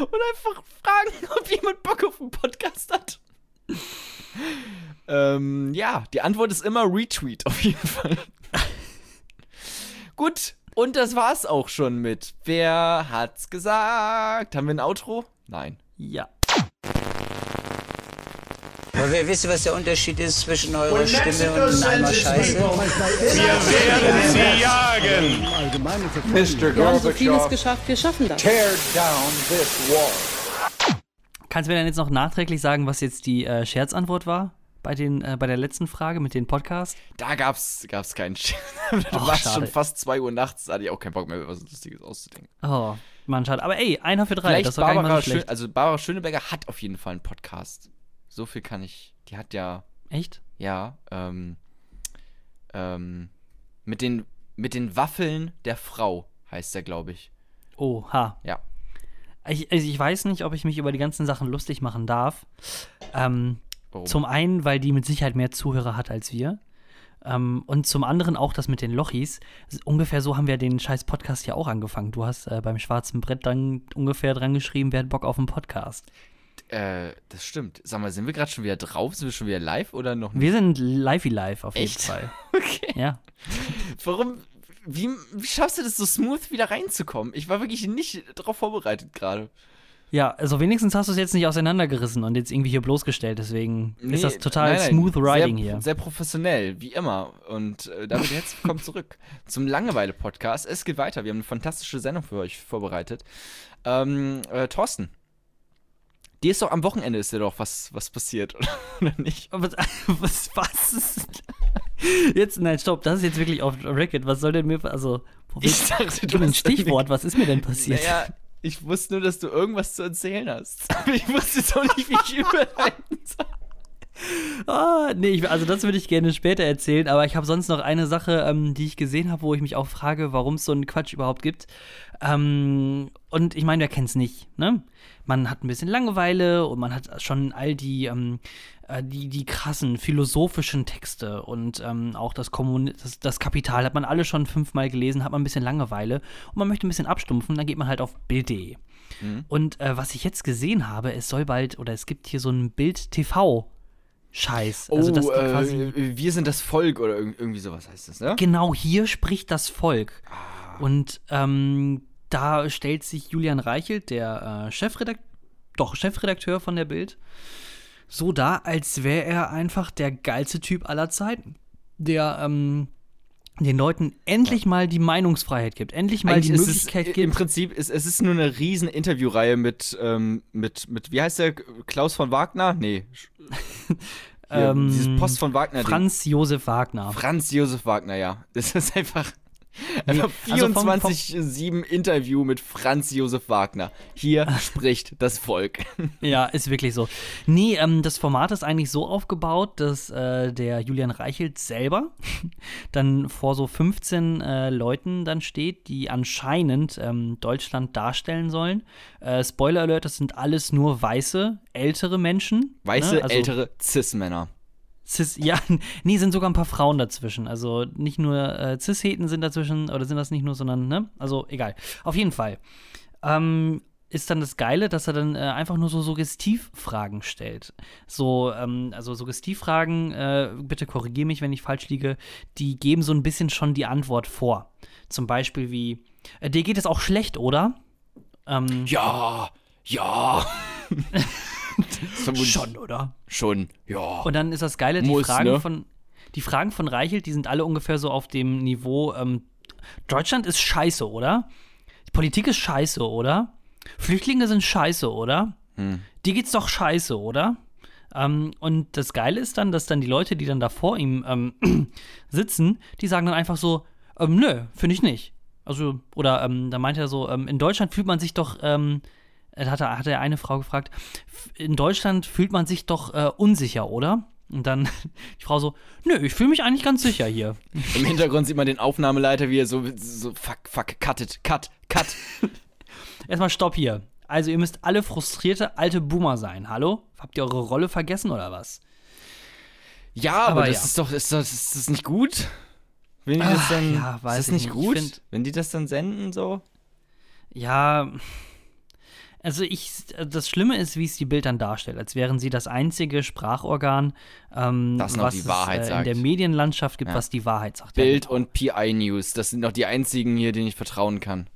Speaker 2: Und einfach fragen, [LAUGHS] ob jemand Bock auf einen Podcast hat. ähm, ja, die Antwort ist immer Retweet auf jeden Fall. Gut, und das war's auch schon mit Wer hat's gesagt? Haben wir ein Outro? Nein.
Speaker 1: Ja.
Speaker 3: Aber wir wissen, was der Unterschied ist zwischen eurer Stimme und einem Eimer Scheiße.
Speaker 4: Wir werden sie jagen.
Speaker 5: Mr.
Speaker 6: Wir haben so vieles geschafft, wir schaffen das.
Speaker 5: tear down this wall.
Speaker 1: Kannst du mir dann jetzt noch nachträglich sagen, was jetzt die äh, Scherzantwort war? Bei, den, äh, bei der letzten Frage mit dem Podcast?
Speaker 2: Da gab's, gab's keinen Scherz. [LAUGHS] du
Speaker 1: Ach,
Speaker 2: warst
Speaker 1: schade.
Speaker 2: schon fast 2 Uhr nachts, da hatte ich auch keinen Bock mehr, was Lustiges auszudenken.
Speaker 1: Oh, Mann, schade. Aber ey, einer für drei.
Speaker 2: Vielleicht
Speaker 1: das ist doch gar nicht mal
Speaker 2: Barbara,
Speaker 1: so
Speaker 2: Schön,
Speaker 1: schlecht.
Speaker 2: also Barbara Schöneberger hat auf jeden Fall einen Podcast. So viel kann ich. Die hat ja,
Speaker 1: Echt?
Speaker 2: ja, ähm, ähm, mit den, mit den Waffeln der Frau heißt der, glaube ich.
Speaker 1: Oha.
Speaker 2: Ja.
Speaker 1: Ich, also ich weiß nicht, ob ich mich über die ganzen Sachen lustig machen darf. Ähm,
Speaker 2: Warum?
Speaker 1: zum einen, weil die mit Sicherheit mehr Zuhörer hat als wir. Ähm, und zum anderen auch das mit den Lochis. Ungefähr so haben wir den scheiß Podcast ja auch angefangen. Du hast äh, beim schwarzen Brett dann ungefähr dran geschrieben, wer hat Bock auf einen Podcast.
Speaker 2: Äh, das stimmt. Sag mal, sind wir gerade schon wieder drauf? Sind wir schon wieder live oder noch nicht?
Speaker 1: Wir sind live live auf jeden
Speaker 2: Echt?
Speaker 1: Fall. [LAUGHS]
Speaker 2: Okay.
Speaker 1: Ja.
Speaker 2: Warum, wie, wie schaffst du das so smooth wieder reinzukommen? Ich war wirklich nicht darauf vorbereitet gerade.
Speaker 1: Ja, also wenigstens hast du es jetzt nicht auseinandergerissen und jetzt irgendwie hier bloßgestellt, deswegen ist
Speaker 2: Nee,
Speaker 1: das total
Speaker 2: nein, nein,
Speaker 1: smooth riding
Speaker 2: sehr,
Speaker 1: hier.
Speaker 2: Sehr professionell, wie immer. Und äh, damit jetzt kommt zurück zum Langeweile-Podcast. Es geht weiter. Wir haben eine fantastische Sendung für euch vorbereitet. Ähm, äh, Thorsten, dir ist doch am Wochenende ist dir doch was, was passiert, [LAUGHS] oder, nicht?
Speaker 1: Was, [LAUGHS] was, was ist. Jetzt, nein, stopp, das ist jetzt wirklich auf Record. Was soll denn mir. Also,
Speaker 2: Ich dachte, du
Speaker 1: ein Stichwort, was ist mir denn passiert?
Speaker 2: Naja, ich wusste nur, dass du irgendwas zu erzählen hast. [LAUGHS] Ich wusste auch nicht, wie ich überleiten soll.
Speaker 1: Ah, nee, ich, also das würde ich gerne später erzählen, aber ich habe sonst noch eine Sache, ähm, die ich gesehen habe, wo ich mich auch frage, warum es so einen Quatsch überhaupt gibt. Ähm, und ich meine, wer kennt's nicht, ne? Man hat ein bisschen Langeweile und man hat schon all die, ähm, äh, die, die krassen philosophischen Texte und ähm, auch das, Kommun das, das Kapital hat man alle schon fünfmal gelesen, hat man ein bisschen Langeweile und man möchte ein bisschen abstumpfen, dann geht man halt auf Bild.de. Und äh, was ich jetzt gesehen habe, es soll bald, oder es gibt hier so ein Bild-TV- Scheiß. Also, dass die
Speaker 2: äh,
Speaker 1: quasi
Speaker 2: wir sind das Volk oder irg- irgendwie sowas heißt das, ne?
Speaker 1: genau hier spricht das Volk. Und ähm, da stellt sich Julian Reichelt, der äh, Chefredakteur, doch Chefredakteur von der Bild, so dar, als wäre er einfach der geilste Typ aller Zeiten, der ähm, den Leuten endlich mal die Meinungsfreiheit gibt, endlich mal die
Speaker 2: Eigentlich ist
Speaker 1: Möglichkeit
Speaker 2: es, Im
Speaker 1: gibt.
Speaker 2: Prinzip ist es ist nur eine riesen Interviewreihe mit, ähm, mit, mit, wie heißt der? Klaus von Wagner? Nee. [LAUGHS] Hier,
Speaker 1: Ähm,
Speaker 2: dieses Post von Wagner.
Speaker 1: Franz Josef Wagner.
Speaker 2: Franz Josef Wagner, ja. Das ist einfach.
Speaker 1: Nee,
Speaker 2: einfach
Speaker 1: also vom- vom-
Speaker 2: 24-7 Interview mit Franz Josef Wagner. Hier [LAUGHS] spricht das Volk.
Speaker 1: Ja, ist wirklich so. Nee, ähm, das Format ist eigentlich so aufgebaut, dass äh, der Julian Reichelt selber [LAUGHS] dann vor so 15 äh, Leuten dann steht, die anscheinend ähm, Deutschland darstellen sollen. Äh, Spoiler Alert, das sind alles nur weiße, ältere Menschen.
Speaker 2: Weiße,
Speaker 1: ne? also,
Speaker 2: ältere Cis-Männer.
Speaker 1: Cis, ja, [LAUGHS] nee, sind sogar ein paar Frauen dazwischen. Also nicht nur äh, Cis-Heten sind dazwischen, oder sind das nicht nur, sondern, ne? Also egal. Auf jeden Fall. Ähm, ist dann das Geile, dass er dann äh, einfach nur so Suggestivfragen stellt. So, ähm, also Suggestivfragen, äh, bitte korrigiere mich, wenn ich falsch liege, die geben so ein bisschen schon die Antwort vor. Zum Beispiel wie, äh, dir geht es auch schlecht, oder? Ähm,
Speaker 2: Ja, ja. [LAUGHS] [LAUGHS]
Speaker 1: schon, oder?
Speaker 2: Schon, ja.
Speaker 1: Und dann ist das Geile, die
Speaker 2: Muss,
Speaker 1: Fragen
Speaker 2: ne?
Speaker 1: von die Fragen von Reichelt, die sind alle ungefähr so auf dem Niveau, ähm, Deutschland ist scheiße, oder? Die Politik ist scheiße, oder? Flüchtlinge sind scheiße, oder?
Speaker 2: Hm.
Speaker 1: Die geht's doch scheiße, oder? Ähm, und das Geile ist dann, dass dann die Leute, die dann da vor ihm ähm, [CLEARS THROAT] sitzen, die sagen dann einfach so, ähm, nö, finde ich nicht. Also, oder ähm, da meinte er so, ähm, in Deutschland fühlt man sich doch, ähm, er hatte, hatte eine Frau gefragt, "F- in Deutschland fühlt man sich doch äh, unsicher, oder? Und dann [LAUGHS] die Frau so, nö, ich fühle mich eigentlich ganz sicher hier. [LAUGHS]
Speaker 2: Im Hintergrund sieht man den Aufnahmeleiter, wie er so, so fuck, fuck, cut it, cut, cut. [LAUGHS]
Speaker 1: Erstmal Stopp hier. Also ihr müsst alle frustrierte alte Boomer sein. Hallo? Habt ihr eure Rolle vergessen oder was?
Speaker 2: Ja, aber,
Speaker 1: Aber
Speaker 2: das
Speaker 1: ja.
Speaker 2: ist doch, ist, das, ist das nicht gut? Wenn die das
Speaker 1: Ach,
Speaker 2: dann,
Speaker 1: ja,
Speaker 2: ist das
Speaker 1: ich
Speaker 2: nicht gut?
Speaker 1: Find-
Speaker 2: wenn die das dann senden so?
Speaker 1: Ja, also ich, das Schlimme ist, wie es die Bild dann darstellt, als wären sie das einzige Sprachorgan, ähm,
Speaker 2: Das noch
Speaker 1: was
Speaker 2: die Wahrheit
Speaker 1: es äh, in der Medienlandschaft gibt,
Speaker 2: Ja.
Speaker 1: was die Wahrheit sagt. Ja,
Speaker 2: Bild
Speaker 1: genau.
Speaker 2: und PI News, das sind doch die einzigen hier, denen ich vertrauen kann.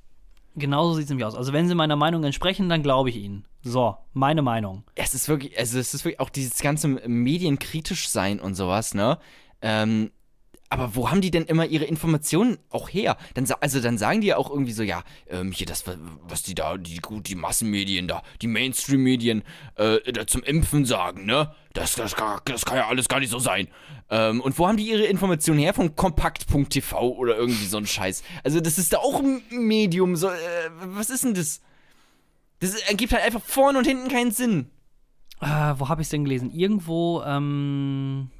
Speaker 1: Genauso sieht es nämlich aus. Also wenn sie meiner Meinung entsprechen, dann glaube ich ihnen. So, meine Meinung.
Speaker 2: Es ist wirklich, also es ist wirklich auch dieses ganze medienkritisch sein und sowas, ne? Ähm, aber wo haben die denn immer ihre Informationen auch her? Dann, also dann sagen die ja auch irgendwie so, ja, ähm, hier das, was die da, die, die Massenmedien da, die Mainstream-Medien äh, da zum Impfen sagen, ne? Das, das, kann, das kann ja alles gar nicht so sein. Ähm, und wo haben die ihre Informationen her? Von kompakt.tv oder irgendwie so ein Scheiß. Also das ist da auch ein Medium, so, äh, was ist denn das? Das ergibt halt einfach vorne und hinten keinen Sinn.
Speaker 1: Äh, wo habe ich es denn gelesen? Irgendwo ähm,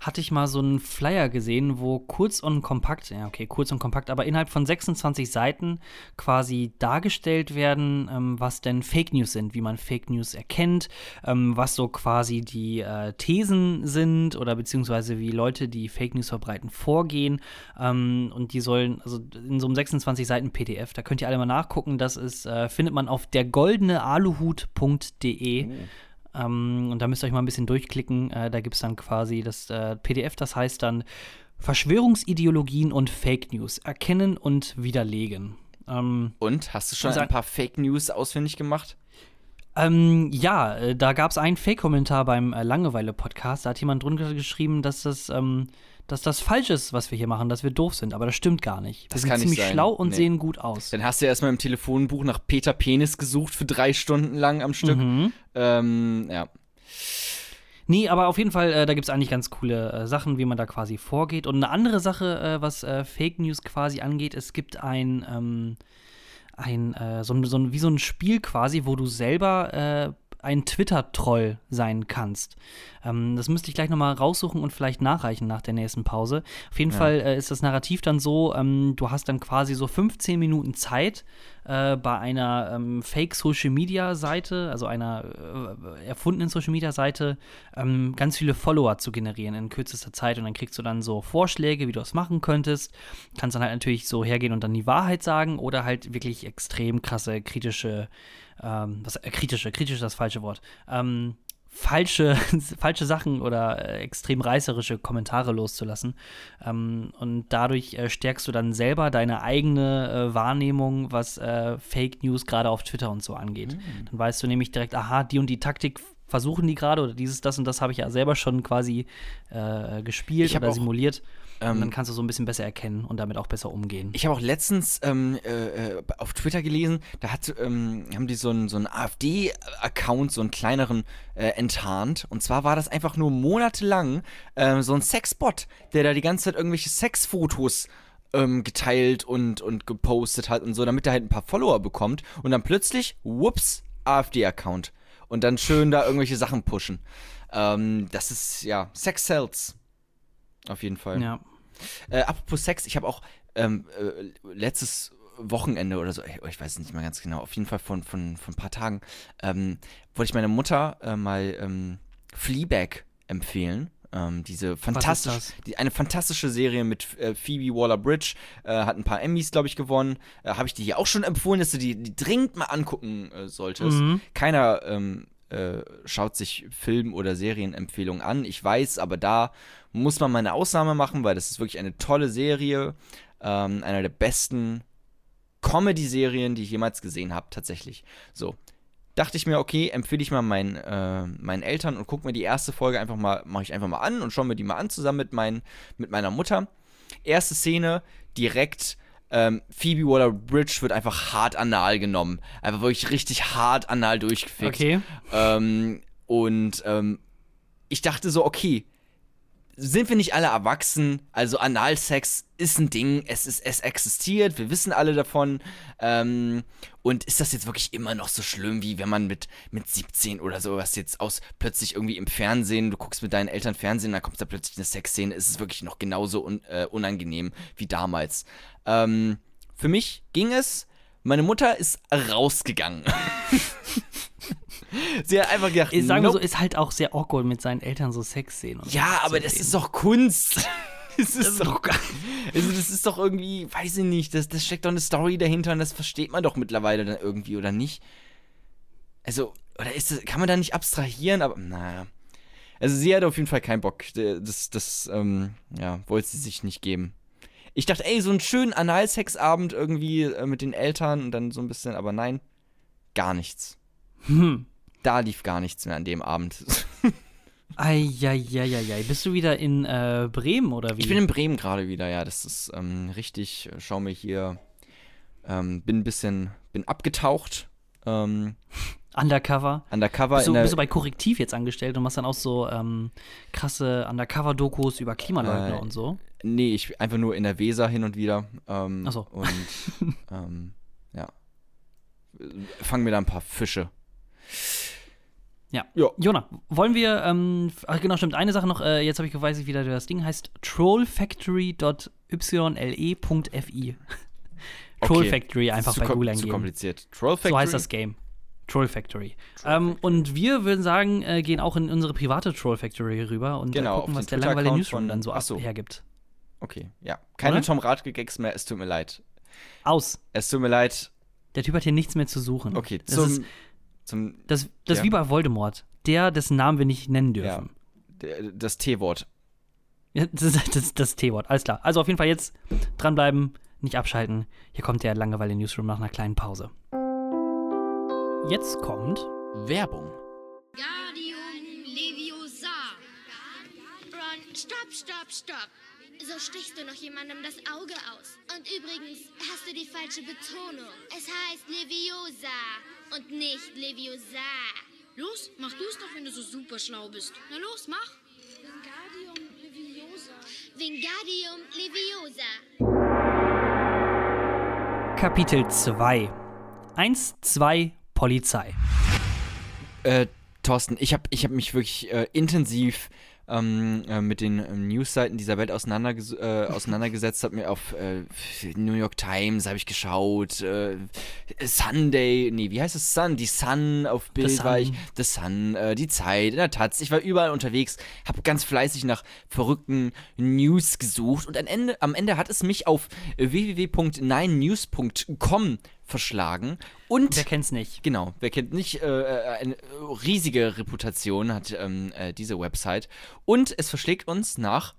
Speaker 1: hatte ich mal so einen Flyer gesehen, wo kurz und kompakt, ja okay, kurz und kompakt, aber innerhalb von 26 Seiten quasi dargestellt werden, ähm, was denn Fake News sind, wie man Fake News erkennt, ähm, was so quasi die äh, Thesen sind oder beziehungsweise wie Leute, die Fake News verbreiten, vorgehen. Ähm, und die sollen, also in so einem 26 Seiten PDF, da könnt ihr alle mal nachgucken, das ist, äh, findet man auf dergoldenealuhut.de. Ähm, und da müsst ihr euch mal ein bisschen durchklicken. Äh, da gibt es dann quasi das äh, PDF, das heißt dann Verschwörungsideologien und Fake News erkennen und widerlegen. Ähm,
Speaker 2: Und hast du schon ein paar Fake News ausfindig gemacht?
Speaker 1: ähm, ja, äh, da gab es einen Fake-Kommentar beim äh, Langeweile-Podcast. Da hat jemand drunter geschrieben, dass das, ähm, dass das falsch ist, was wir hier machen, dass wir doof sind. Aber das stimmt gar nicht.
Speaker 2: Das
Speaker 1: wir
Speaker 2: kann
Speaker 1: sind
Speaker 2: nicht
Speaker 1: ziemlich
Speaker 2: sein.
Speaker 1: schlau und
Speaker 2: Nee.
Speaker 1: sehen gut aus.
Speaker 2: Dann hast du erstmal im Telefonbuch nach Peter Penis gesucht für drei Stunden lang am Stück.
Speaker 1: Mhm.
Speaker 2: Ähm, ja.
Speaker 1: Nee, aber auf jeden Fall, äh, da gibt es eigentlich ganz coole äh, Sachen, wie man da quasi vorgeht. Und eine andere Sache, äh, was äh, Fake News quasi angeht, es gibt ein, ähm, ein, äh, so, ein- so ein, wie so ein Spiel quasi, wo du selber äh, ein Twitter-Troll sein kannst. Ähm, das müsste ich gleich nochmal raussuchen und vielleicht nachreichen nach der nächsten Pause. Auf jeden Fall äh, ist das Narrativ dann so, ähm, du hast dann quasi so 15 Minuten Zeit äh, bei einer ähm, Fake-Social-Media-Seite, also einer äh, erfundenen Social-Media-Seite, ähm, ganz viele Follower zu generieren in kürzester Zeit und dann kriegst du dann so Vorschläge, wie du das machen könntest. Kannst dann halt natürlich so hergehen und dann die Wahrheit sagen oder halt wirklich extrem krasse, kritische, ähm, was, äh, kritische, kritisch ist das falsche Wort, ähm, falsche, [LAUGHS] falsche Sachen oder äh, extrem reißerische Kommentare loszulassen. Ähm, und dadurch äh, stärkst du dann selber deine eigene äh, Wahrnehmung, was äh, Fake News gerade auf Twitter und so angeht.
Speaker 2: Mhm.
Speaker 1: Dann weißt du nämlich direkt, aha, die und die Taktik versuchen die gerade oder dieses, das und das habe ich ja selber schon quasi äh, gespielt oder
Speaker 2: auch,
Speaker 1: simuliert.
Speaker 2: Ähm,
Speaker 1: dann kannst du so ein bisschen besser erkennen und damit auch besser umgehen.
Speaker 2: Ich habe auch letztens ähm, äh, äh, auf Twitter gelesen, da hat, ähm, haben die so einen so einen AfD-Account, so einen kleineren, äh, enttarnt. Und zwar war das einfach nur monatelang ähm, so ein Sexbot, der da die ganze Zeit irgendwelche Sexfotos ähm, geteilt und, und gepostet hat und so, damit er halt ein paar Follower bekommt. Und dann plötzlich, whoops, AfD-Account. Und dann schön da irgendwelche Sachen pushen. Ähm, das ist, ja, Sex sells. Auf jeden Fall.
Speaker 1: Ja.
Speaker 2: Äh, apropos Sex, ich habe auch ähm, äh, letztes Wochenende oder so, ich, ich weiß es nicht mehr ganz genau, auf jeden Fall von, von, von ein paar Tagen, ähm, wollte ich meiner Mutter äh, mal ähm, Fleabag empfehlen. Ähm, diese fantastisch,
Speaker 1: das?
Speaker 2: die, eine fantastische Serie mit äh, Phoebe Waller-Bridge, äh, hat ein paar Emmys, glaube ich, gewonnen. Äh, Habe ich dir hier auch schon empfohlen, dass du die, die dringend mal angucken äh, solltest.
Speaker 1: Mhm.
Speaker 2: Keiner ähm, äh, schaut sich Film- oder Serienempfehlungen an. Ich weiß, aber da muss man mal eine Ausnahme machen, weil das ist wirklich eine tolle Serie. Ähm, einer der besten Comedy-Serien, die ich jemals gesehen habe, tatsächlich. So. Dachte ich mir, okay, empfehle ich mal meinen, äh, meinen Eltern und guck mir die erste Folge einfach mal, mache ich einfach mal an und schaue mir die mal an, zusammen mit, mein, mit meiner Mutter. erste Szene direkt. Ähm, Phoebe Waller-Bridge wird einfach hart anal genommen. Einfach wirklich richtig hart anal durchgefickt.
Speaker 1: Okay.
Speaker 2: Ähm, und ähm, ich dachte so, okay, sind wir nicht alle erwachsen? Also Analsex ist ein Ding, es, ist, es existiert, wir wissen alle davon. Ähm, und ist das jetzt wirklich immer noch so schlimm, wie wenn man mit, mit 17 oder sowas jetzt aus plötzlich irgendwie im Fernsehen, du guckst mit deinen Eltern Fernsehen, dann kommt da plötzlich eine Sexszene, ist es wirklich noch genauso un, äh, unangenehm wie damals. Ähm, für mich ging es, meine Mutter ist rausgegangen. [LAUGHS] Sie hat einfach gedacht,
Speaker 1: Ich sage mal so,
Speaker 2: nope.
Speaker 1: ist halt auch sehr awkward mit seinen Eltern so Sex sehen. Und
Speaker 2: Ja, aber das
Speaker 1: sehen.
Speaker 2: ist doch Kunst. [LAUGHS] Das ist, doch, also das ist doch irgendwie, weiß ich nicht, das, das steckt doch eine Story dahinter und das versteht man doch mittlerweile dann irgendwie, oder nicht? Also, oder ist das, kann man da nicht abstrahieren, aber naja. Also sie hat auf jeden Fall keinen Bock. Das, das, ähm, ja, wollte sie sich nicht geben. Ich dachte, ey, so einen schönen Analsexabend irgendwie äh, mit den Eltern und dann so ein bisschen, aber nein, gar nichts.
Speaker 1: Hm.
Speaker 2: Da lief gar nichts mehr an dem Abend. [LAUGHS]
Speaker 1: Eieieiei. Bist du wieder in äh, Bremen oder wie?
Speaker 2: Ich bin in Bremen gerade wieder, ja. Das ist ähm, richtig. äh, Schau mir hier. Ähm, bin ein bisschen. Bin abgetaucht. Ähm, [LAUGHS]
Speaker 1: Undercover.
Speaker 2: undercover
Speaker 1: Bist du, bist du bei Korrektiv jetzt angestellt und machst dann auch so ähm, krasse Undercover-Dokus über Klimaleugner
Speaker 2: Äh,
Speaker 1: und so?
Speaker 2: Nee, ich einfach nur in der Weser hin und wieder. Ähm,
Speaker 1: Ach so.
Speaker 2: Und [LAUGHS] ähm, ja. Fangen mir da ein paar Fische.
Speaker 1: Ja.
Speaker 2: Ja.
Speaker 1: Jona, wollen wir, ähm, ach genau, stimmt, eine Sache noch, äh, jetzt habe ich weiß ich wieder, das Ding heißt trollfactory.yle.fi. [LAUGHS] Troll
Speaker 2: Okay.
Speaker 1: Factory einfach
Speaker 2: zu
Speaker 1: bei Google
Speaker 2: Zu
Speaker 1: eingeben.
Speaker 2: kompliziert. Troll Factory.
Speaker 1: So heißt das Game. Troll Factory. ähm, und wir würden sagen, äh, gehen auch in unsere private Troll Factory rüber und
Speaker 2: Genau,
Speaker 1: äh,
Speaker 2: auf
Speaker 1: gucken, was der langweilige Newsroom dann so
Speaker 2: so.
Speaker 1: hergibt.
Speaker 2: Okay, ja. Keine
Speaker 1: Oder?
Speaker 2: Tom Radke-Gags mehr, es tut mir leid.
Speaker 1: Aus.
Speaker 2: Es tut mir leid.
Speaker 1: Der Typ hat hier nichts mehr zu suchen.
Speaker 2: Okay,
Speaker 1: das
Speaker 2: zum.
Speaker 1: ist,
Speaker 2: zum
Speaker 1: das, das ist
Speaker 2: Ja.
Speaker 1: wie bei Voldemort. Der, dessen Namen wir nicht nennen dürfen.
Speaker 2: der- das T-Wort.
Speaker 1: Ja, [LAUGHS] Das ist das, das T-Wort, alles klar. Also auf jeden Fall jetzt dranbleiben, nicht abschalten. Hier kommt der Langeweile Newsroom nach einer kleinen Pause. Jetzt kommt
Speaker 2: Werbung.
Speaker 6: Guardium Leviosa. Ron, stopp, stopp, stopp. So stichst du noch jemandem das Auge aus. Und übrigens hast du die falsche Betonung. Es heißt Leviosa und nicht Leviosa.
Speaker 7: Los, mach du es doch, wenn du so super schlau bist. Na los, mach.
Speaker 6: Wingardium Leviosa. Wingardium Leviosa.
Speaker 1: Kapitel 2. 1, 2, Polizei.
Speaker 2: Äh, Thorsten, ich habe ich hab mich wirklich äh, intensiv ähm, äh, mit den ähm, Newsseiten dieser Welt auseinanderges äh, auseinandergesetzt, habe mir auf äh, New York Times habe ich geschaut, äh, Sunday, nee, wie heißt es Sun? Die Sun auf Bild war ich, The Sun, äh, die Zeit, in der Taz, ich war überall unterwegs, habe ganz fleißig nach verrückten News gesucht und am Ende, am Ende hat es mich auf www.9news.com verschlagen und
Speaker 1: Wer kennt's nicht?
Speaker 2: Genau, wer kennt nicht, äh, äh, eine riesige Reputation hat ähm, äh, diese Website. Und es verschlägt uns nach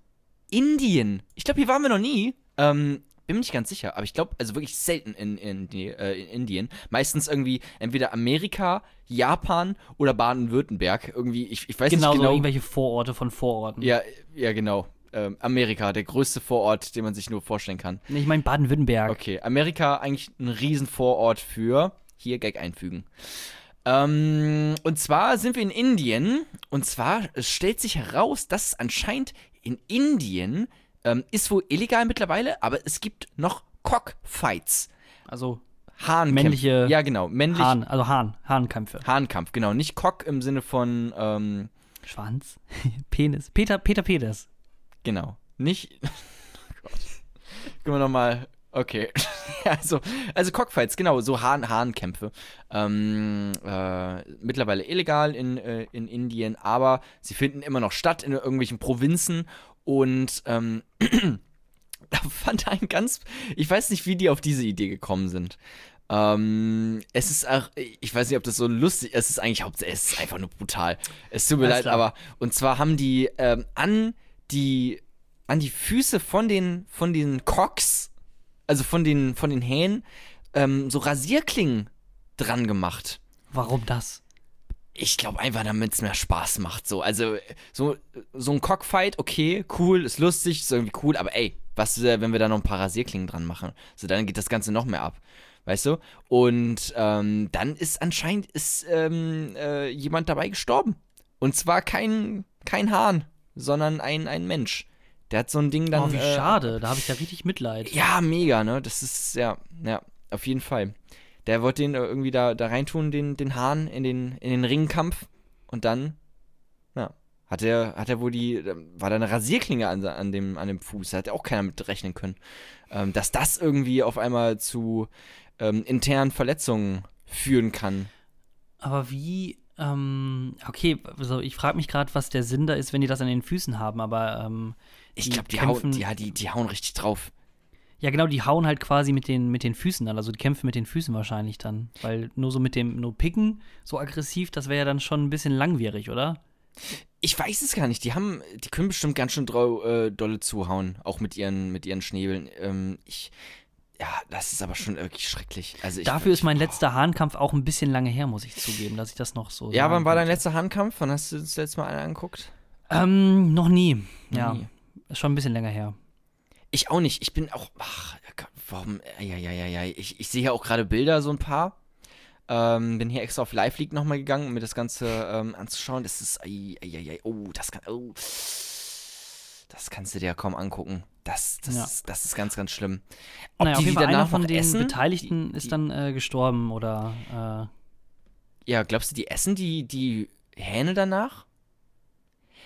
Speaker 2: Indien. Ich glaube, hier waren wir noch nie. Ähm, bin mir nicht ganz sicher, aber ich glaube, also wirklich selten in, in, die, äh, in Indien. Meistens irgendwie entweder Amerika, Japan oder Baden-Württemberg. Irgendwie, ich, ich weiß
Speaker 1: Genau,
Speaker 2: nicht
Speaker 1: so
Speaker 2: genau.
Speaker 1: irgendwelche Vororte von Vororten.
Speaker 2: ja, ja, genau. Ähm, Amerika, der größte Vorort, den man sich nur vorstellen kann.
Speaker 1: Ich meine Baden-Württemberg.
Speaker 2: Okay, Amerika eigentlich ein Riesenvorort für hier Gag einfügen. Ähm, und zwar sind wir in Indien und zwar es stellt sich heraus, dass es anscheinend in Indien ähm, ist wohl illegal mittlerweile, aber es gibt noch Cockfights.
Speaker 1: Also
Speaker 2: Hahnkämpfe.
Speaker 1: Männliche
Speaker 2: Ja, genau. Männlich
Speaker 1: Hahn, also Hahn, Hahnkämpfe.
Speaker 2: Hahnkampf, genau. Nicht Cock im Sinne von, ähm,
Speaker 1: Schwanz, [LAUGHS] Penis. Peter, Peter Peters.
Speaker 2: Genau. Nicht. [LAUGHS] oh Gott. Können wir nochmal. Okay. [LAUGHS] also, also Cockfights, genau, so Hahn Hahnkämpfe. Ähm, äh, mittlerweile illegal in, äh, in Indien, aber sie finden immer noch statt in irgendwelchen Provinzen und ähm, [CLEARS THROAT] da fand ein ganz. Ich weiß nicht, wie die auf diese Idee gekommen sind. Ähm, es ist auch, ich weiß nicht, ob das so lustig ist, es ist eigentlich hauptsächlich, es ist einfach nur brutal. Es tut mir leid, aber, und zwar haben die ähm, an die, an die Füße von den, von den Cocks, also von den, von den Hähnen, ähm, so Rasierklingen dran gemacht.
Speaker 1: Warum das?
Speaker 2: Ich glaube einfach, damit es mehr Spaß macht. So, also so, so ein Cockfight, okay, cool, ist lustig, ist irgendwie cool, aber ey, Was, äh, wenn wir da noch ein paar Rasierklingen dran machen? So, dann geht das Ganze noch mehr ab. Weißt du? Und ähm, dann ist anscheinend ist, ähm, äh, jemand dabei gestorben. Und zwar kein, kein Hahn, sondern ein, ein Mensch. Der hat so ein Ding dann.
Speaker 1: oh, wie
Speaker 2: äh,
Speaker 1: schade. Da habe ich ja richtig Mitleid.
Speaker 2: Ja, mega, ne? Das ist, ja, ja, auf jeden Fall. Der wollte den äh, irgendwie da, da reintun, den, den Hahn, in den, in den Ringkampf. Und dann, ja, hat er, hat er wohl die, war da eine Rasierklinge an, an, dem, an dem Fuß. Da hat auch keiner mit rechnen können. Ähm, dass das irgendwie auf einmal zu ähm, internen Verletzungen führen kann.
Speaker 1: Aber wie, ähm, okay, also ich frage mich gerade, was der Sinn da ist, wenn die das an den Füßen haben, aber ähm,
Speaker 2: Ich glaube, die, hauen, die, ja, die, die hauen richtig drauf.
Speaker 1: Ja, genau, die hauen halt quasi mit den, mit den Füßen dann, also die kämpfen mit den Füßen wahrscheinlich dann. Weil nur so mit dem, nur Picken, so aggressiv, das wäre ja dann schon ein bisschen langwierig, oder?
Speaker 2: Ich weiß es gar nicht. Die haben, die können bestimmt ganz schön drau, äh, dolle zuhauen, auch mit ihren, mit ihren Schnäbeln. Ähm, ich, ja, das ist aber schon wirklich schrecklich. Also
Speaker 1: Dafür ist mein letzter Hahnkampf auch ein bisschen lange her, muss ich zugeben, dass ich das noch so.
Speaker 2: Ja, wann war dein letzter Handkampf? Wann hast du das letzte Mal einen angeguckt?
Speaker 1: Ähm, noch nie. Ja,
Speaker 2: nie.
Speaker 1: ist schon ein bisschen länger her.
Speaker 2: Ich auch nicht. Ich bin auch. Ach, warum? Ja, ja, ja, ja. Ich, ich sehe ja auch gerade Bilder, so ein paar. Ähm, bin hier extra auf Live League nochmal gegangen, um mir das Ganze ähm, anzuschauen. Das ist. Ei, ei, ei, oh, das kann. Oh. Das kannst du dir ja kaum angucken. Das, das,
Speaker 1: Ja.
Speaker 2: ist, das ist ganz, ganz schlimm. Ob
Speaker 1: naja, auf
Speaker 2: die
Speaker 1: jeden
Speaker 2: die
Speaker 1: Fall einer
Speaker 2: danach
Speaker 1: von den
Speaker 2: essen?
Speaker 1: Beteiligten
Speaker 2: Die-
Speaker 1: ist
Speaker 2: die-
Speaker 1: dann äh, gestorben oder.
Speaker 2: Ja, glaubst du, die essen die, die Hähne danach?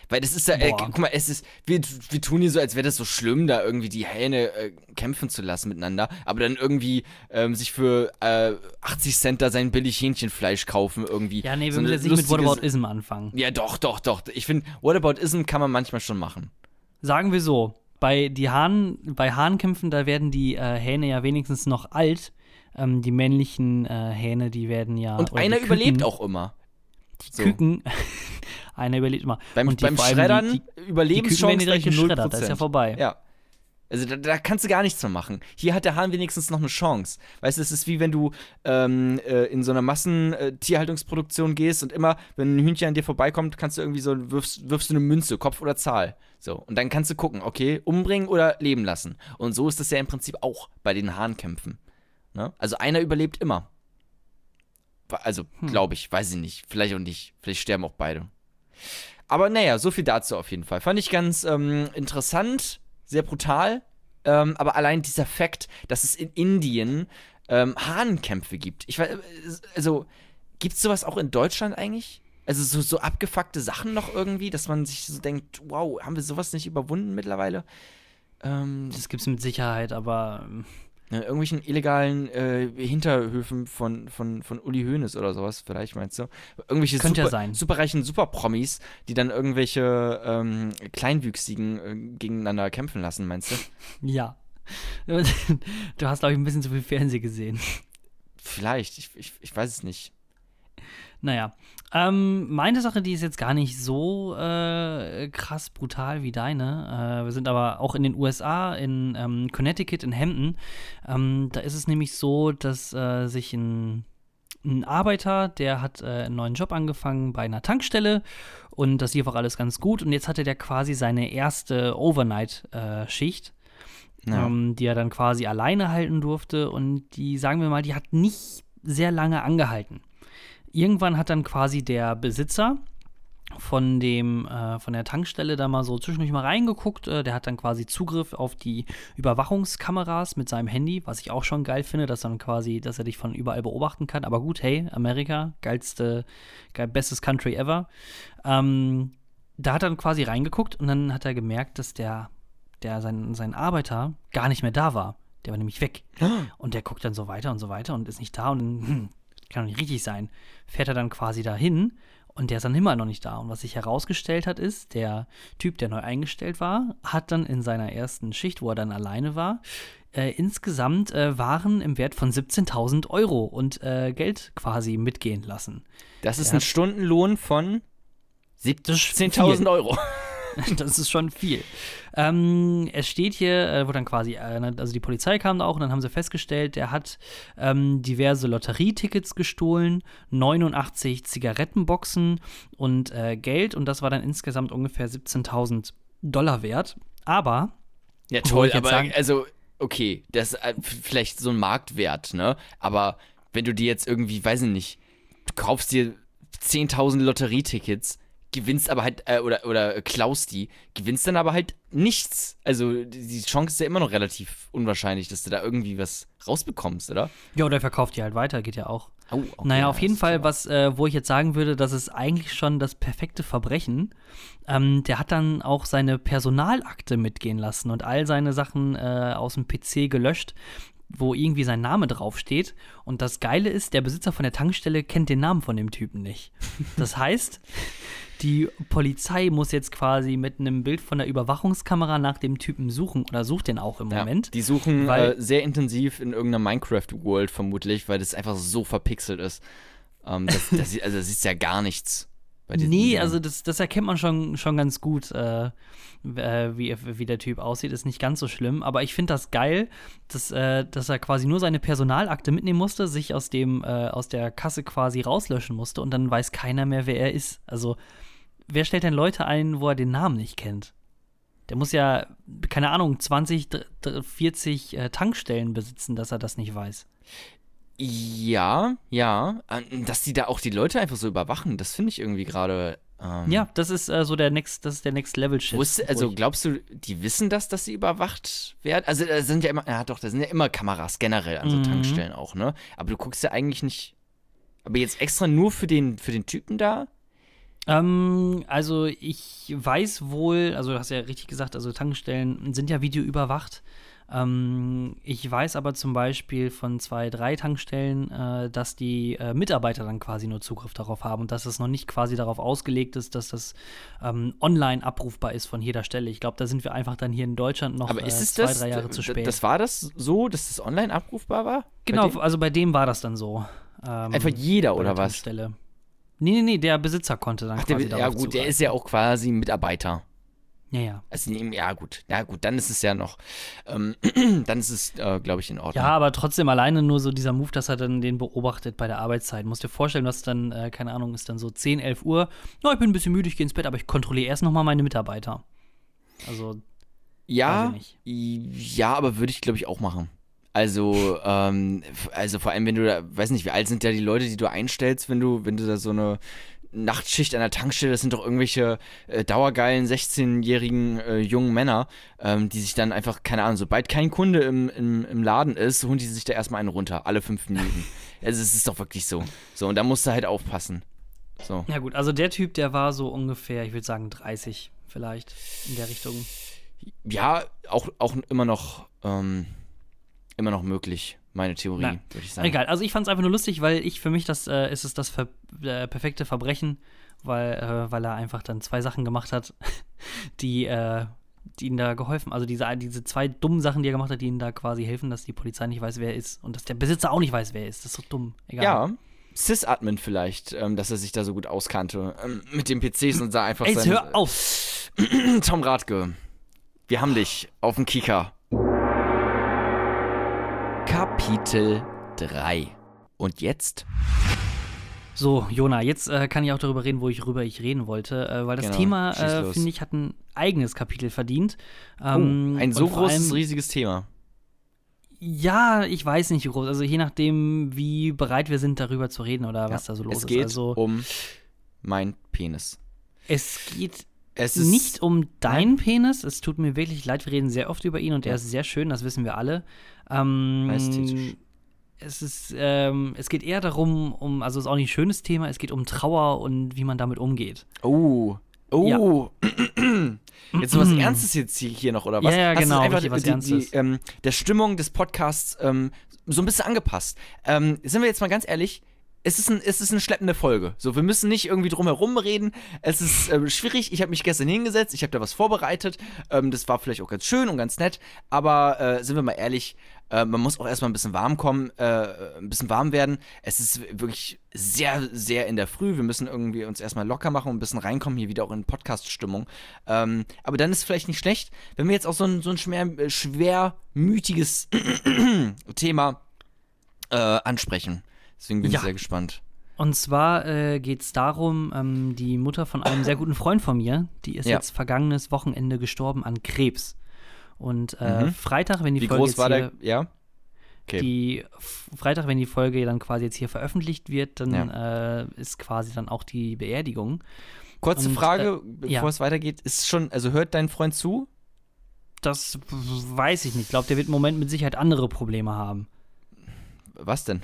Speaker 2: Weil das ist ja, äh, guck mal, es ist, wir, wir tun hier so, als wäre das so schlimm, da irgendwie die Hähne äh, kämpfen zu lassen miteinander, aber dann irgendwie ähm, sich für äh, 80 Cent da sein billig Hähnchenfleisch kaufen irgendwie.
Speaker 1: Äh, ja, nee, wir
Speaker 2: So
Speaker 1: müssen jetzt nicht mit
Speaker 2: lustige-
Speaker 1: Whataboutism anfangen.
Speaker 2: Ja, doch, doch, doch. Ich finde, Whataboutism kann man manchmal schon machen.
Speaker 1: Sagen wir so, bei, die Hahn, bei Hahnkämpfen, da werden die äh, Hähne ja wenigstens noch alt. Ähm, die männlichen äh, Hähne, die werden ja.
Speaker 2: Und einer
Speaker 1: die
Speaker 2: überlebt
Speaker 1: Küken,
Speaker 2: auch immer.
Speaker 1: Die
Speaker 2: so.
Speaker 1: Küken. [LAUGHS] einer überlebt immer.
Speaker 2: Beim,
Speaker 1: Und die-
Speaker 2: beim
Speaker 1: vor allem
Speaker 2: Schreddern
Speaker 1: die, die, die Küken werden
Speaker 2: Überlebenschance
Speaker 1: direkt
Speaker 2: gleich
Speaker 1: geschreddert,
Speaker 2: 0%.
Speaker 1: das ist ja vorbei.
Speaker 2: Ja. Also da, da kannst du gar nichts mehr machen. Hier hat der Hahn wenigstens noch eine Chance. Weißt du, es ist wie wenn du ähm, äh, in so einer Massentierhaltungsproduktion gehst und immer, wenn ein Hühnchen an dir vorbeikommt, kannst du irgendwie so, wirfst, wirfst du eine Münze, Kopf oder Zahl. So. Und dann kannst du gucken, okay, umbringen oder leben lassen. Und so ist das ja im Prinzip auch bei den Hahnkämpfen. Ne? Also einer überlebt immer. Also,
Speaker 1: Hm.
Speaker 2: glaube ich, weiß ich nicht. Vielleicht auch nicht. Vielleicht sterben auch beide. Aber naja, so viel dazu auf jeden Fall. Fand ich ganz ähm, interessant, sehr brutal. Ähm, aber allein dieser Fakt, dass es in Indien ähm, Hahnenkämpfe gibt. Ich weiß, äh, also, gibt es sowas auch in Deutschland eigentlich? Also so, so abgefuckte Sachen noch irgendwie, dass man sich so denkt, wow, haben wir sowas nicht überwunden mittlerweile? Ähm,
Speaker 1: Das gibt's mit Sicherheit, aber ähm,
Speaker 2: ja, irgendwelchen illegalen äh, Hinterhöfen von, von, von Uli Hoeneß oder sowas, vielleicht meinst du? Irgendwelche
Speaker 1: Könnte ja
Speaker 2: super,
Speaker 1: sein.
Speaker 2: superreichen Superpromis, die dann irgendwelche ähm, Kleinwüchsigen äh, gegeneinander kämpfen lassen, meinst du? [LAUGHS]
Speaker 1: ja. [LAUGHS] Du hast, glaube ich, ein bisschen zu viel Fernsehen gesehen.
Speaker 2: Vielleicht, ich, ich, ich weiß es nicht.
Speaker 1: Naja, ähm, meine Sache, die ist jetzt gar nicht so äh, krass brutal wie deine. Äh, wir sind aber auch in den USA, in ähm, Connecticut, in Hampton. Ähm, da ist es nämlich so, dass äh, sich ein, ein Arbeiter, der hat äh, einen neuen Job angefangen bei einer Tankstelle und das lief auch alles ganz gut. Und jetzt hatte der quasi seine erste Overnight-Schicht
Speaker 2: Ja.
Speaker 1: ähm, die er dann quasi alleine halten durfte. Und die, sagen wir mal, die hat nicht sehr lange angehalten. Irgendwann hat dann quasi der Besitzer von dem äh, von der Tankstelle da mal so zwischendurch mal reingeguckt. Äh, der hat dann quasi Zugriff auf die Überwachungskameras mit seinem Handy, was ich auch schon geil finde, dass dann quasi, dass er dich von überall beobachten kann. Aber gut, hey, Amerika, geilste, geil, bestes Country ever. Ähm, da hat er dann quasi reingeguckt und dann hat er gemerkt, dass der, der sein, sein Arbeiter gar nicht mehr da war. Der war nämlich weg. Und der guckt dann so weiter und so weiter und ist nicht da und dann, hm, kann doch nicht richtig sein. Fährt er dann quasi dahin und der ist dann immer noch nicht da. Und was sich herausgestellt hat, ist, der Typ, der neu eingestellt war, hat dann in seiner ersten Schicht, wo er dann alleine war, äh, insgesamt äh, Waren im Wert von 17.000 Euro und äh, Geld quasi mitgehen lassen.
Speaker 2: Das ist
Speaker 1: Ja.
Speaker 2: ein Stundenlohn von
Speaker 1: ist
Speaker 2: 17.000
Speaker 1: viel.
Speaker 2: Euro. [LAUGHS] [LAUGHS]
Speaker 1: Das ist schon viel. Ähm, es steht hier, äh, wo dann quasi, äh, ne, also die Polizei kam da auch und dann haben sie festgestellt, der hat ähm, diverse Lotterietickets gestohlen, 89 Zigarettenboxen und äh, Geld und das war dann insgesamt ungefähr 17.000 Dollar wert. Aber
Speaker 2: Ja, toll, aber
Speaker 1: sagen-
Speaker 2: also, okay, das ist äh, vielleicht so ein Marktwert, ne? Aber wenn du dir jetzt irgendwie, weiß ich nicht, du kaufst dir 10.000 Lotterietickets, gewinnst aber halt, äh, oder, oder klaust die, gewinnst dann aber halt nichts. Also die Chance ist ja immer noch relativ unwahrscheinlich, dass du da irgendwie was rausbekommst, oder?
Speaker 1: Ja, oder er verkauft die halt weiter, geht ja auch.
Speaker 2: Oh, okay,
Speaker 1: naja,
Speaker 2: ja,
Speaker 1: auf jeden Fall, was, äh, wo ich jetzt sagen würde, das ist eigentlich schon das perfekte Verbrechen. Ähm, der hat dann auch seine Personalakte mitgehen lassen und all seine Sachen äh, aus dem PC gelöscht, wo irgendwie sein Name draufsteht. Und das Geile ist, der Besitzer von der Tankstelle kennt den Namen von dem Typen nicht. Das heißt, die Polizei muss jetzt quasi mit einem Bild von der Überwachungskamera nach dem Typen suchen oder sucht den auch im
Speaker 2: Ja,
Speaker 1: Moment.
Speaker 2: Die suchen
Speaker 1: weil-
Speaker 2: äh, sehr intensiv in irgendeiner Minecraft-World vermutlich, weil das einfach so verpixelt ist. Ähm, das, [LAUGHS] das, sieht- also da siehst du ja gar nichts.
Speaker 1: Nee, also das, das erkennt man schon, schon ganz gut, äh, äh, wie, wie der Typ aussieht. Ist nicht ganz so schlimm. Aber ich finde das geil, dass, äh, dass er quasi nur seine Personalakte mitnehmen musste, sich aus, dem, äh, aus der Kasse quasi rauslöschen musste und dann weiß keiner mehr, wer er ist. Also, wer stellt denn Leute ein, wo er den Namen nicht kennt? Der muss ja, keine Ahnung, 20, dr- dr- 40 äh, Tankstellen besitzen, dass er das nicht weiß.
Speaker 2: Ja, ja. Ähm, Dass die da auch die Leute einfach so überwachen, das finde ich irgendwie gerade. Ähm,
Speaker 1: Ja, das ist äh, so der Next, das ist der Next Level Shit.
Speaker 2: Wusste,
Speaker 1: wo
Speaker 2: also glaubst du, die wissen das, dass sie überwacht werden? Also da sind ja immer, ja doch, da sind ja immer Kameras generell an so
Speaker 1: Mhm.
Speaker 2: Tankstellen auch, ne? Aber du guckst ja eigentlich nicht. Aber jetzt extra nur für den, für den Typen da?
Speaker 1: Ähm, also ich weiß wohl, also du hast ja richtig gesagt, also Tankstellen sind ja videoüberwacht. Ähm, ich weiß aber zum Beispiel von zwei, drei Tankstellen, äh, dass die äh, Mitarbeiter dann quasi nur Zugriff darauf haben und dass es noch nicht quasi darauf ausgelegt ist, dass das ähm, online abrufbar ist von jeder Stelle. Ich glaube, da sind wir einfach dann hier in Deutschland noch
Speaker 2: Aber ist
Speaker 1: äh, zwei,
Speaker 2: das?
Speaker 1: drei Jahre zu spät.
Speaker 2: Das war das so, dass das online abrufbar war? Bei
Speaker 1: genau,
Speaker 2: dem?
Speaker 1: also bei dem war das dann so. Ähm,
Speaker 2: Einfach jeder,
Speaker 1: bei
Speaker 2: oder
Speaker 1: der
Speaker 2: was?
Speaker 1: Nee, nee, nee, der Besitzer konnte dann
Speaker 2: Ach, der,
Speaker 1: quasi
Speaker 2: ja
Speaker 1: darauf
Speaker 2: gut, der
Speaker 1: zugreifen.
Speaker 2: ist ja auch quasi Mitarbeiter.
Speaker 1: Ja, ja.
Speaker 2: Also, ja gut, ja gut, dann ist es ja noch, ähm, [CLEARS THROAT] dann ist es, äh, glaube ich, in Ordnung.
Speaker 1: Ja, aber trotzdem alleine nur so dieser Move, dass er dann den beobachtet bei der Arbeitszeit. Musst dir vorstellen, du hast dann, äh, keine Ahnung, ist dann so 10, 11 Uhr. Ja, ich bin ein bisschen müde, ich gehe ins Bett, aber ich kontrolliere erst nochmal meine Mitarbeiter. Also,
Speaker 2: Ja, ja, aber würde ich, glaube ich, auch machen. Also, ähm, also vor allem, wenn du da, weiß nicht, wie alt sind ja die Leute, die du einstellst, wenn du, wenn du da so eine Nachtschicht an der Tankstelle, das sind doch irgendwelche äh, dauergeilen 16-jährigen äh, jungen Männer, ähm, die sich dann einfach, keine Ahnung, sobald kein Kunde im, im, im Laden ist, holen die sich da erstmal einen runter, alle fünf Minuten. [LAUGHS] also es ist doch wirklich so. So, und da musst du halt aufpassen. So.
Speaker 1: ja gut, also der Typ, der war so ungefähr, ich würde sagen 30 vielleicht in der Richtung.
Speaker 2: Ja, auch, auch immer noch, ähm, immer noch möglich, meine Theorie, würde ich sagen.
Speaker 1: Egal, also ich fand es einfach nur lustig, weil ich für mich das äh, ist es das ver äh, perfekte Verbrechen, weil, äh, weil er einfach dann zwei Sachen gemacht hat, [LAUGHS] die, äh, die ihm da geholfen, also diese, diese zwei dummen Sachen, die er gemacht hat, die ihm da quasi helfen, dass die Polizei nicht weiß, wer er ist und dass der Besitzer auch nicht weiß, wer er ist. Das ist so dumm. Egal.
Speaker 2: Ja, Sysadmin vielleicht, ähm, dass er sich da so gut auskannte ähm, mit den PCs und da einfach
Speaker 1: Ey, hör auf! [CLEARS THROAT]
Speaker 2: Tom Radke, wir haben dich auf dem Kicker. Kapitel 3. Und jetzt?
Speaker 1: So, Jona, jetzt äh, kann ich auch darüber reden, wo ich rüber ich reden wollte, äh, weil das
Speaker 2: Genau,
Speaker 1: Thema, äh, finde ich, hat ein eigenes Kapitel verdient.
Speaker 2: Oh,
Speaker 1: Ähm,
Speaker 2: ein so großes,
Speaker 1: allem-
Speaker 2: riesiges Thema.
Speaker 1: Ja, ich weiß nicht, wie groß. Also je nachdem, wie bereit wir sind, darüber zu reden oder was da so los
Speaker 2: es geht
Speaker 1: ist. Also
Speaker 2: um mein Penis.
Speaker 1: es geht
Speaker 2: Es ist
Speaker 1: nicht um deinen Penis. Es tut mir wirklich leid. Wir reden sehr oft über ihn und er
Speaker 2: Ja.
Speaker 1: ist sehr schön. Das wissen wir alle. Ähm, es ist, ähm, es geht eher darum, um, also es ist auch nicht ein schönes Thema. Es geht um Trauer und wie man damit umgeht.
Speaker 2: Oh. Oh. [CLEARS THROAT] Jetzt so was Ernstes jetzt hier, noch, oder was?
Speaker 1: Ja, ja, genau,
Speaker 2: einfach
Speaker 1: richtig was
Speaker 2: die, die,
Speaker 1: Ernstes.
Speaker 2: ähm, der Stimmung des Podcasts ähm, so ein bisschen angepasst. Ähm, sind wir jetzt mal ganz ehrlich, es ist, ein, es ist eine schleppende Folge. So, wir müssen nicht irgendwie drum herum reden. Es ist ähm, schwierig. Ich habe mich gestern hingesetzt, ich habe da was vorbereitet. Ähm, das war vielleicht auch ganz schön und ganz nett. Aber äh, sind wir mal ehrlich, äh, man muss auch erstmal ein bisschen warm kommen, äh, ein bisschen warm werden. Es ist wirklich sehr, sehr in der Früh. Wir müssen irgendwie uns erstmal locker machen und ein bisschen reinkommen, hier wieder auch in Podcast-Stimmung. Ähm, aber dann ist es vielleicht nicht schlecht, wenn wir jetzt auch so ein, so ein schwer, schwermütiges [CLEARS THROAT] Thema äh, ansprechen. Deswegen bin
Speaker 1: Ja.
Speaker 2: ich sehr gespannt.
Speaker 1: Und zwar äh, geht es darum, ähm, die Mutter von einem sehr guten Freund von mir, die ist
Speaker 2: Ja.
Speaker 1: jetzt vergangenes Wochenende gestorben an Krebs. Und äh,
Speaker 2: Mhm.
Speaker 1: Freitag, wenn die
Speaker 2: Wie
Speaker 1: Folge
Speaker 2: groß
Speaker 1: jetzt
Speaker 2: war
Speaker 1: hier,
Speaker 2: der? Ja. Okay.
Speaker 1: die Freitag, wenn die Folge dann quasi jetzt hier veröffentlicht wird, dann äh, ist quasi dann auch die Beerdigung.
Speaker 2: Kurze
Speaker 1: und,
Speaker 2: Frage,
Speaker 1: äh,
Speaker 2: bevor
Speaker 1: ja.
Speaker 2: es weitergeht. Ist schon, also hört dein Freund zu?
Speaker 1: Das weiß ich nicht. Ich glaube, der wird im Moment mit Sicherheit andere Probleme haben.
Speaker 2: Was denn?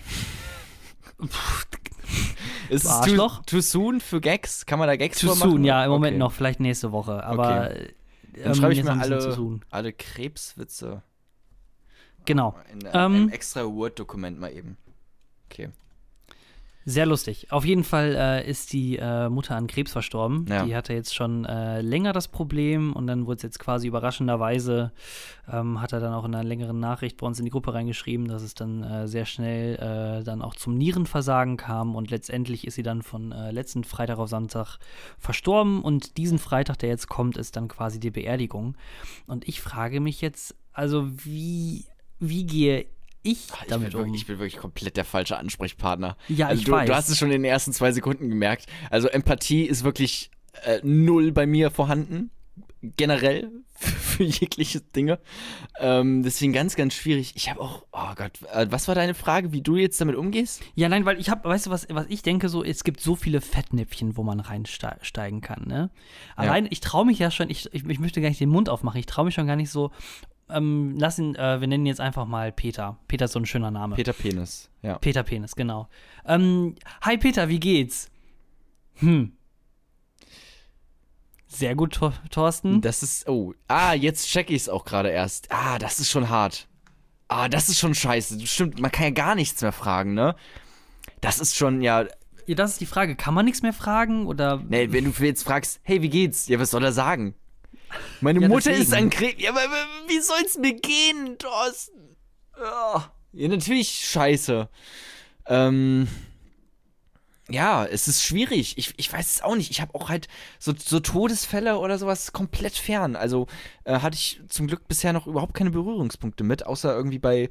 Speaker 2: ist es too, too soon für Gags? Kann man da Gags
Speaker 1: Too
Speaker 2: vormachen?
Speaker 1: soon, ja, im Moment
Speaker 2: Okay.
Speaker 1: noch, vielleicht nächste Woche. Aber
Speaker 2: Okay.
Speaker 1: Ähm,
Speaker 2: Dann schreibe ich
Speaker 1: jetzt
Speaker 2: mir alle, alle Krebswitze
Speaker 1: Genau.
Speaker 2: in
Speaker 1: Ähm,
Speaker 2: einem extra Word-Dokument mal eben. Okay.
Speaker 1: Sehr lustig. Auf jeden Fall äh, ist die äh, Mutter an Krebs verstorben.
Speaker 2: Ja.
Speaker 1: Die hatte jetzt schon äh, länger das Problem und dann wurde es jetzt quasi überraschenderweise, ähm, hat er dann auch in einer längeren Nachricht bei uns in die Gruppe reingeschrieben, dass es dann äh, sehr schnell äh, dann auch zum Nierenversagen kam und letztendlich ist sie dann von äh, letzten Freitag auf Samstag verstorben und diesen Freitag, der jetzt kommt, ist dann quasi die Beerdigung. Und ich frage mich jetzt, also wie, wie gehe ich
Speaker 2: Ich bin,
Speaker 1: damit um?
Speaker 2: wirklich, ich bin wirklich komplett der falsche Ansprechpartner.
Speaker 1: Ja,
Speaker 2: also
Speaker 1: ich
Speaker 2: du,
Speaker 1: weiß.
Speaker 2: Du hast es schon in den ersten zwei Sekunden gemerkt. Also Empathie ist wirklich äh, null bei mir vorhanden. Generell [LAUGHS] für jegliche Dinge. Ähm, deswegen ganz, ganz schwierig. Ich habe auch, oh Gott, äh, was war deine Frage, wie du jetzt damit umgehst?
Speaker 1: Ja, nein, weil ich habe, weißt du, was, was ich denke, so, es gibt so viele Fettnäpfchen, wo man reinsteigen kann, ne? Allein, ich traue mich ja schon, ich, ich, ich möchte gar nicht den Mund aufmachen, ich traue mich schon gar nicht so, ähm, lass ihn, äh, wir nennen ihn jetzt einfach mal Peter. Peter ist so ein schöner Name.
Speaker 2: Peter Penis, ja.
Speaker 1: Peter Penis, genau. Ähm, hi Peter, wie geht's? Hm. Sehr gut, Thor Thorsten.
Speaker 2: Das ist, oh, ah, jetzt check ich es auch gerade erst. Ah, das ist schon hart. Ah, das ist schon scheiße. Stimmt, man kann ja gar nichts mehr fragen, ne? Das ist schon, ja,
Speaker 1: Ja, das ist die Frage, kann man nichts mehr fragen oder?
Speaker 2: Nee, wenn du jetzt fragst, hey, wie geht's? Ja, was soll er sagen? Meine
Speaker 1: Ja,
Speaker 2: Mutter
Speaker 1: deswegen.
Speaker 2: ist an Krebs. Ja, aber wie soll's mir gehen, Thorsten? Ja, ja natürlich scheiße. Ähm. Ja, es ist schwierig. Ich, ich weiß es auch nicht. Ich habe auch halt so, so Todesfälle oder sowas komplett fern. Also äh, hatte ich zum Glück bisher noch überhaupt keine Berührungspunkte mit, außer irgendwie bei,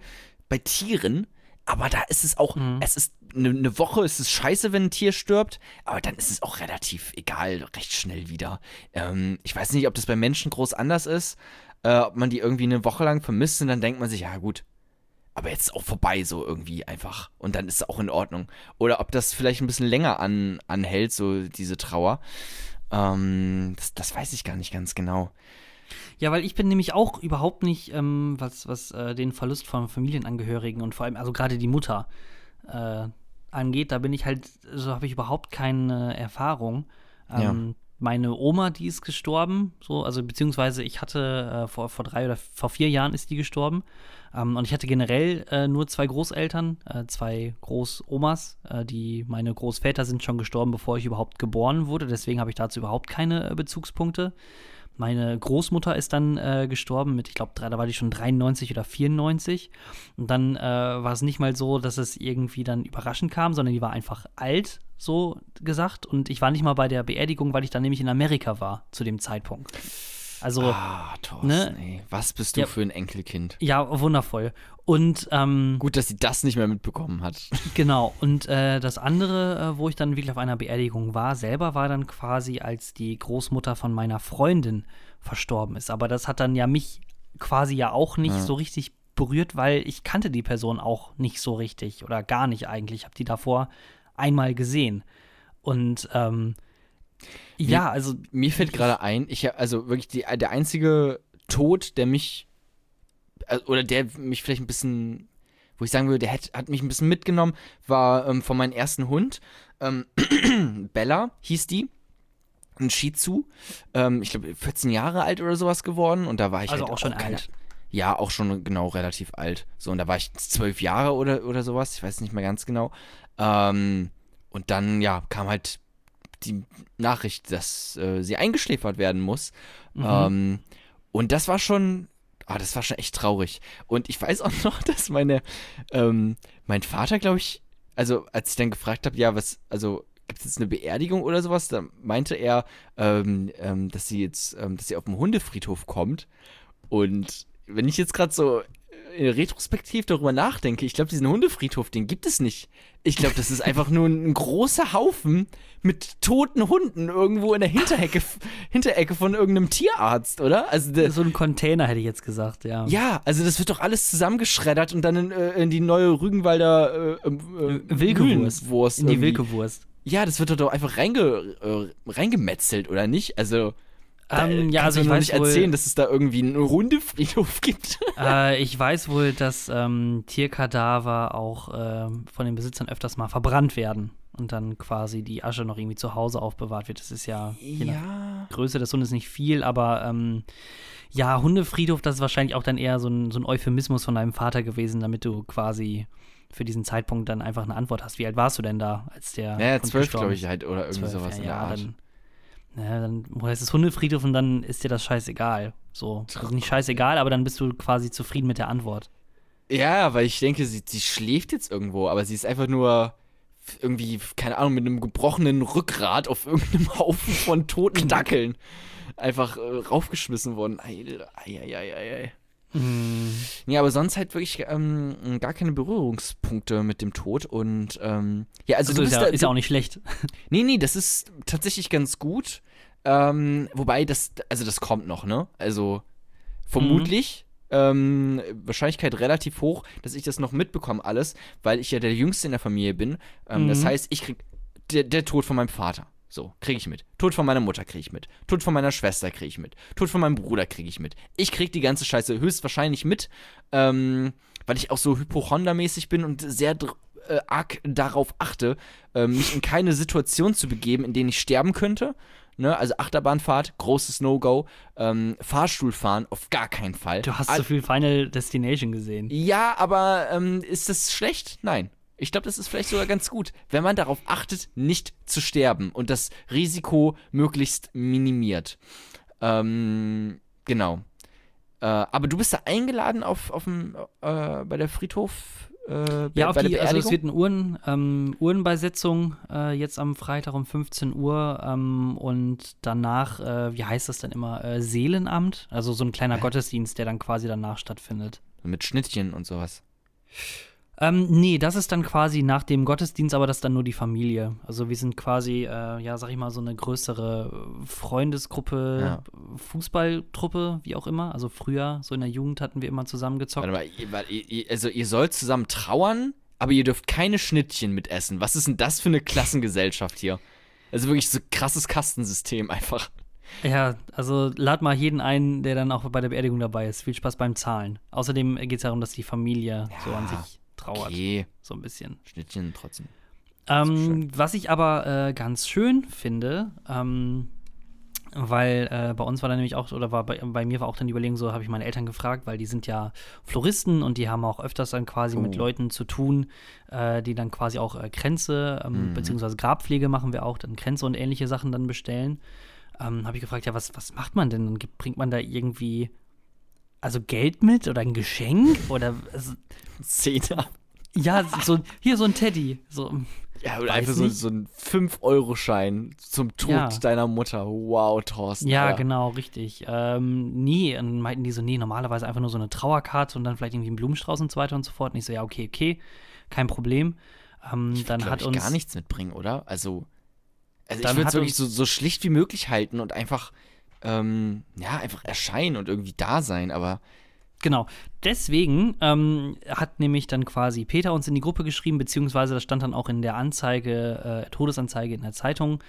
Speaker 2: bei Tieren. Aber da ist es auch, es ist eine ne Woche, ist es scheiße, wenn ein Tier stirbt, aber dann ist es auch relativ egal, recht schnell wieder. Ähm, ich weiß nicht, ob das bei Menschen groß anders ist, äh, ob man die irgendwie eine Woche lang vermisst und dann denkt man sich, ja gut, aber jetzt ist auch vorbei so irgendwie einfach und dann ist es auch in Ordnung. Oder ob das vielleicht ein bisschen länger an, anhält, so diese Trauer. Ähm, das, das weiß ich gar nicht ganz genau.
Speaker 1: Ja, weil ich bin nämlich auch überhaupt nicht, ähm, was, was äh, den Verlust von Familienangehörigen und vor allem, also gerade die Mutter äh, angeht, da bin ich halt, so habe ich überhaupt keine Erfahrung. Ähm, Meine Oma, die ist gestorben, so, also beziehungsweise ich hatte äh, vor, vor drei oder vor vier Jahren ist die gestorben. Ähm, und ich hatte generell äh, nur zwei Großeltern, äh, zwei Großomas, äh, die meine Großväter sind schon gestorben, bevor ich überhaupt geboren wurde. Deswegen habe ich dazu überhaupt keine Bezugspunkte. Meine Großmutter ist dann äh, gestorben mit, ich glaube, da war die schon 93 oder 94. Und dann äh, war es nicht mal so, dass es irgendwie dann überraschend kam, sondern die war einfach alt, so gesagt. Und ich war nicht mal bei der Beerdigung, weil ich dann nämlich in Amerika war zu dem Zeitpunkt. Also,
Speaker 2: Ah, Thorsten,
Speaker 1: ne?
Speaker 2: ey, was bist du
Speaker 1: Ja.
Speaker 2: für ein Enkelkind?
Speaker 1: ja, wundervoll. Und ähm,
Speaker 2: Gut, dass sie das nicht mehr mitbekommen hat. [LAUGHS]
Speaker 1: Genau, und äh, das andere, äh, wo ich dann wirklich auf einer Beerdigung war, selber war dann quasi, als die Großmutter von meiner Freundin verstorben ist. Aber das hat dann ja mich quasi ja auch nicht so richtig berührt, weil ich kannte die Person auch nicht so richtig oder gar nicht eigentlich. Ich habe die davor einmal gesehen. Und ähm, ja, also
Speaker 2: Mir fällt gerade ein, ich also wirklich die, der einzige Tod, der mich äh, oder der mich vielleicht ein bisschen, wo ich sagen würde, der hat, hat mich ein bisschen mitgenommen, war ähm, von meinem ersten Hund. Ähm, [CLEARS THROAT] Bella hieß die. Ein Shih Tzu. Ähm, ich glaube, 14 Jahre alt oder sowas geworden. Und da war ich
Speaker 1: Also
Speaker 2: halt
Speaker 1: auch schon alt.
Speaker 2: Ja, auch schon genau relativ alt. So, und da war ich zwölf Jahre oder, oder sowas. Ich weiß nicht mehr ganz genau. Ähm, und dann, ja, kam halt die Nachricht, dass äh, sie eingeschläfert werden muss. Ähm, und das war schon, ah, das war schon echt traurig. Und ich weiß auch [LAUGHS] noch, dass meine, ähm, mein Vater, glaube ich, also als ich dann gefragt habe, ja, was, also gibt es jetzt eine Beerdigung oder sowas, da meinte er, ähm, ähm, dass sie jetzt, ähm, dass sie auf dem Hundefriedhof kommt. Und wenn ich jetzt gerade so retrospektiv darüber nachdenke, ich glaube, diesen Hundefriedhof, den gibt es nicht. Ich glaube, das ist einfach nur ein großer Haufen mit toten Hunden irgendwo in der Hinterecke, [LAUGHS] Hinterecke von irgendeinem Tierarzt, oder? Also
Speaker 1: So ein Container hätte ich jetzt gesagt, ja.
Speaker 2: ja, also das wird doch alles zusammengeschreddert und dann in, äh, in die neue Rügenwalder äh, äh,
Speaker 1: Wilkewurst.
Speaker 2: Mühlenwurst
Speaker 1: In die. Wilkewurst.
Speaker 2: Ja, das wird doch einfach reinge, äh, reingemetzelt, oder nicht? Also,
Speaker 1: Ähm, ja, also ich weiß
Speaker 2: nicht
Speaker 1: wohl-
Speaker 2: erzählen, dass es da irgendwie einen Hundefriedhof gibt. [LAUGHS]
Speaker 1: äh, ich weiß wohl, dass ähm, Tierkadaver auch ähm, von den Besitzern öfters mal verbrannt werden und dann quasi die Asche noch irgendwie zu Hause aufbewahrt wird. Das ist ja, je nach Größe des Hundes nicht viel, aber ähm, ja, Hundefriedhof, das ist wahrscheinlich auch dann eher so ein, so ein Euphemismus von deinem Vater gewesen, damit du quasi für diesen Zeitpunkt dann einfach eine Antwort hast. Wie alt warst du denn da, als der
Speaker 2: Ja, zwölf, glaube ich, halt, oder irgendwie
Speaker 1: Zwölf,
Speaker 2: sowas
Speaker 1: ja,
Speaker 2: in der
Speaker 1: ja,
Speaker 2: Art.
Speaker 1: Dann, ja, dann heißt es Hundefriedhof und dann ist dir das scheißegal. So. Also nicht scheißegal, aber dann bist du quasi zufrieden mit der Antwort.
Speaker 2: Ja, weil ich denke, sie, sie schläft jetzt irgendwo, aber sie ist einfach nur irgendwie, keine Ahnung, mit einem gebrochenen Rückgrat auf irgendeinem [LAUGHS] Haufen von toten Dackeln einfach äh, raufgeschmissen worden. Ei, ei, ei, ei, ei, ei.
Speaker 1: Hm.
Speaker 2: Ja, aber sonst halt wirklich ähm, gar keine Berührungspunkte mit dem Tod und ähm, ja, also,
Speaker 1: Also,
Speaker 2: du
Speaker 1: ist,
Speaker 2: bist
Speaker 1: ja,
Speaker 2: da,
Speaker 1: ist ja auch nicht schlecht. [LAUGHS]
Speaker 2: Nee, nee, das ist tatsächlich ganz gut. Ähm, wobei das, also das kommt noch, ne? Also vermutlich, ähm, Wahrscheinlichkeit relativ hoch, dass ich das noch mitbekomme alles, weil ich ja der Jüngste in der Familie bin. Ähm, Das
Speaker 1: Mhm.
Speaker 2: heißt, ich krieg der, der Tod von meinem Vater. So, kriege ich mit. Tod von meiner Mutter kriege ich mit. Tod von meiner Schwester kriege ich mit. Tod von meinem Bruder kriege ich mit. Ich krieg die ganze Scheiße höchstwahrscheinlich mit, ähm, weil ich auch so hypochondermäßig bin und sehr äh, arg darauf achte, äh, mich in keine Situation zu begeben, in denen ich sterben könnte. Ne? Also Achterbahnfahrt, großes No-Go. Ähm, Fahrstuhlfahren, auf gar keinen Fall.
Speaker 1: Du hast
Speaker 2: Al-
Speaker 1: so viel Final Destination gesehen.
Speaker 2: ja, aber ähm, ist das schlecht? Nein. Ich glaube, das ist vielleicht sogar ganz gut, wenn man darauf achtet, nicht zu sterben und das Risiko möglichst minimiert. Ähm, genau. Äh, aber du bist da eingeladen auf, auf dem, äh, bei der Friedhof. Äh,
Speaker 1: Ja, auf
Speaker 2: bei
Speaker 1: die, also es wird eine Uhren, ähm, Uhrenbeisetzung äh, jetzt am Freitag um 15 Uhr ähm, und danach, äh, wie heißt das dann immer, äh, Seelenamt? Also so ein kleiner Gottesdienst, der dann quasi danach stattfindet.
Speaker 2: Mit Schnittchen und sowas.
Speaker 1: Ähm, nee, das ist dann quasi nach dem Gottesdienst, aber das ist dann nur die Familie. Also wir sind quasi, äh, ja, sag ich mal, so eine größere Freundesgruppe,
Speaker 2: Ja.
Speaker 1: Fußballtruppe, wie auch immer. Also früher, so in der Jugend hatten wir immer zusammengezockt.
Speaker 2: Warte mal, also ihr sollt zusammen trauern, aber ihr dürft keine Schnittchen mitessen. Was ist denn das für eine Klassengesellschaft hier? Also wirklich so krasses Kastensystem einfach.
Speaker 1: Ja, also lad mal jeden ein, der dann auch bei der Beerdigung dabei ist. Viel Spaß beim Zahlen. Außerdem geht es darum, dass die Familie so an sich trauert.
Speaker 2: Okay,
Speaker 1: So ein bisschen.
Speaker 2: Schnittchen trotzdem.
Speaker 1: Ähm, was ich aber äh, ganz schön finde, ähm, weil äh, bei uns war dann nämlich auch, oder war bei, bei mir war auch dann die Überlegung, so habe ich meine Eltern gefragt, weil die sind ja Floristen und die haben auch öfters dann quasi mit
Speaker 2: Oh.
Speaker 1: Leuten zu tun, äh, die dann quasi auch äh, Kränze, ähm, beziehungsweise Grabpflege machen wir auch, dann Kränze und ähnliche Sachen dann bestellen. Ähm, habe ich gefragt, ja, was, was macht man denn? Bringt man da irgendwie, also Geld mit oder ein Geschenk? Oder, also,
Speaker 2: Zehner.
Speaker 1: ja, so, hier so ein Teddy. So,
Speaker 2: Ja, oder einfach so, so ein 5-Euro-Schein zum Tod
Speaker 1: Ja.
Speaker 2: deiner Mutter. Wow, Thorsten.
Speaker 1: Ja,
Speaker 2: Alter.
Speaker 1: genau, richtig. Ähm, nee, und meinten die so, nee, normalerweise einfach nur so eine Trauerkarte und dann vielleicht irgendwie einen Blumenstrauß und so weiter und so fort. Und ich so, ja, okay, okay, kein Problem. Ähm, dann
Speaker 2: Glaub
Speaker 1: hat
Speaker 2: ich
Speaker 1: uns.
Speaker 2: gar nichts mitbringen, oder? Also, also ich würde es wirklich so, so schlicht wie möglich halten und einfach, ähm, ja, einfach erscheinen und irgendwie da sein, aber
Speaker 1: Genau. Deswegen ähm, hat nämlich dann quasi Peter uns in die Gruppe geschrieben, beziehungsweise das stand dann auch in der Anzeige, äh, Todesanzeige in der Zeitung.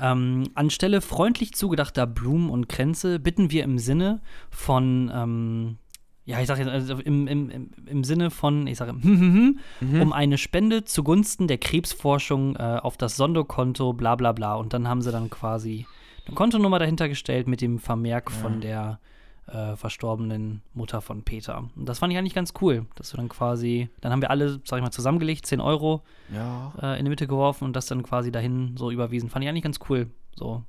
Speaker 1: Ähm, anstelle freundlich zugedachter Blumen und Kränze bitten wir im Sinne von, ähm, ja, ich sage jetzt, also im, im, im, Sinne von, ich sage, [LAUGHS] um eine Spende zugunsten der Krebsforschung äh, auf das Sonderkonto, bla bla bla. Und dann haben sie dann quasi eine Kontonummer dahinter gestellt mit dem Vermerk von der äh, verstorbenen Mutter von Peter. Und das fand ich eigentlich ganz cool, dass wir dann quasi, dann haben wir alle, sag ich mal, zusammengelegt, 10 Euro
Speaker 2: ja.
Speaker 1: äh, in die Mitte geworfen und das dann quasi dahin so überwiesen. Fand ich eigentlich ganz cool. So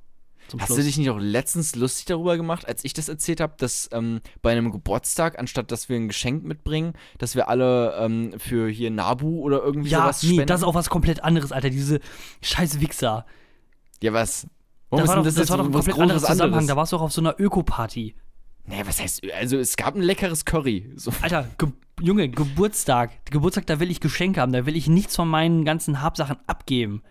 Speaker 2: Hast
Speaker 1: Schluss.
Speaker 2: du dich nicht auch letztens lustig darüber gemacht, als ich das erzählt habe, dass ähm, bei einem Geburtstag, anstatt dass wir ein Geschenk mitbringen, dass wir alle ähm, für hier Nabu oder irgendwie
Speaker 1: ja,
Speaker 2: sowas
Speaker 1: nee,
Speaker 2: spenden?
Speaker 1: das ist auch was komplett anderes, Alter. Diese scheiß Wichser.
Speaker 2: ja, was? Warum
Speaker 1: Das war doch, das war doch ein
Speaker 2: was
Speaker 1: komplett anderes Zusammenhang.
Speaker 2: anderes?
Speaker 1: Da warst du auch auf so einer Öko-Party.
Speaker 2: Nee, was heißt, also es gab ein leckeres Curry. So,
Speaker 1: Alter, Ge Junge, Geburtstag. Geburtstag, da will ich Geschenke haben, da will ich nichts von meinen ganzen Habsachen abgeben.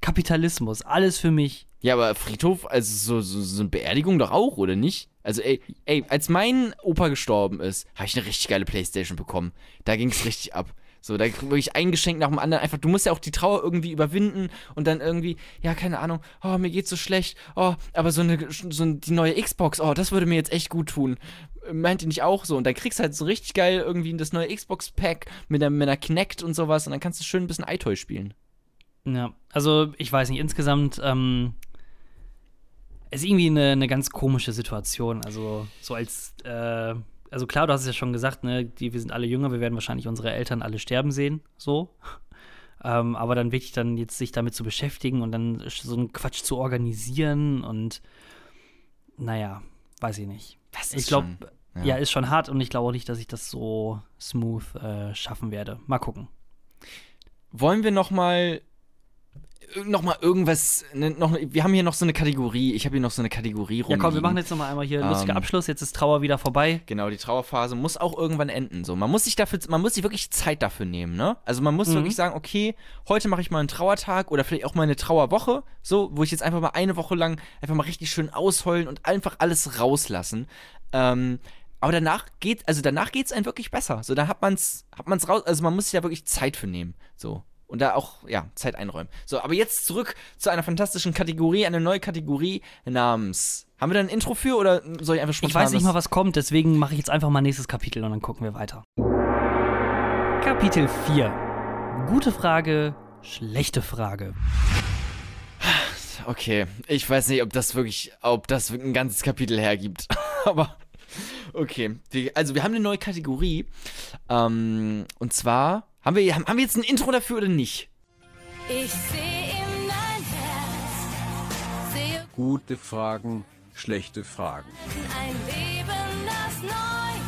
Speaker 1: Kapitalismus, alles für mich.
Speaker 2: Ja, aber Friedhof, also so, so, so eine Beerdigung doch auch, oder nicht? Also, ey, ey als mein Opa gestorben ist, habe ich eine richtig geile Playstation bekommen. Da ging es richtig ab. So, da wirklich ein Geschenk nach dem anderen. Einfach, du musst ja auch die Trauer irgendwie überwinden und dann irgendwie, ja, keine Ahnung, oh, mir geht's so schlecht. Oh, aber so eine, so die neue Xbox, oh, das würde mir jetzt echt gut tun. Meint ihr nicht auch so? Und dann kriegst du halt so richtig geil irgendwie das neue Xbox-Pack mit, der, mit einer Kinect und sowas und dann kannst du schön ein bisschen iToy spielen.
Speaker 1: Ja, also ich weiß nicht, insgesamt ähm, ist irgendwie eine, eine ganz komische Situation. Also so als, äh, also klar, du hast es ja schon gesagt, ne, die, wir sind alle jünger, wir werden wahrscheinlich unsere Eltern alle sterben sehen, so. Ähm, aber dann wirklich dann jetzt sich damit zu beschäftigen und dann so einen Quatsch zu organisieren und naja, weiß ich nicht. Ich glaube,
Speaker 2: schon-
Speaker 1: ja. ist schon hart und ich glaube auch nicht, dass ich das so smooth äh, schaffen werde. Mal gucken.
Speaker 2: Wollen wir noch mal noch mal irgendwas ne, noch wir haben hier noch so eine Kategorie. Ich habe hier noch so eine Kategorie
Speaker 1: Ja, komm, wir machen jetzt noch mal einmal hier einen lustigen
Speaker 2: Ähm,
Speaker 1: Abschluss. Jetzt ist Trauer wieder vorbei.
Speaker 2: Genau, die Trauerphase muss auch irgendwann enden. So, man muss sich dafür, man muss sich wirklich Zeit dafür nehmen, ne? Also man muss wirklich sagen, okay, heute mache ich mal einen Trauertag oder vielleicht auch mal eine Trauerwoche, so, wo ich jetzt einfach mal eine Woche lang einfach mal richtig schön ausheulen und einfach alles rauslassen. Ähm, aber danach geht, also danach geht's einem wirklich besser. So, dann hat man's, hat man's raus, also man muss sich da wirklich Zeit für nehmen, so. Und da auch, ja, Zeit einräumen. So, aber jetzt zurück zu einer fantastischen Kategorie, eine neue Kategorie namens. Haben wir da ein Intro für oder soll ich einfach spontan
Speaker 1: Ich weiß nicht mal, was kommt, deswegen mache ich jetzt einfach mal nächstes Kapitel und dann gucken wir weiter. Kapitel 4. Gute Frage, schlechte Frage.
Speaker 2: Okay, ich weiß nicht, ob das wirklich, ob das ein ganzes Kapitel hergibt. [LAUGHS] Aber okay, also wir haben eine neue Kategorie. Ähm, und zwar haben wir, haben, haben wir jetzt ein Intro dafür oder nicht?
Speaker 8: Ich sehe in dein Herz, sehe
Speaker 5: Gute Fragen, schlechte Fragen.
Speaker 8: ein Leben, das neu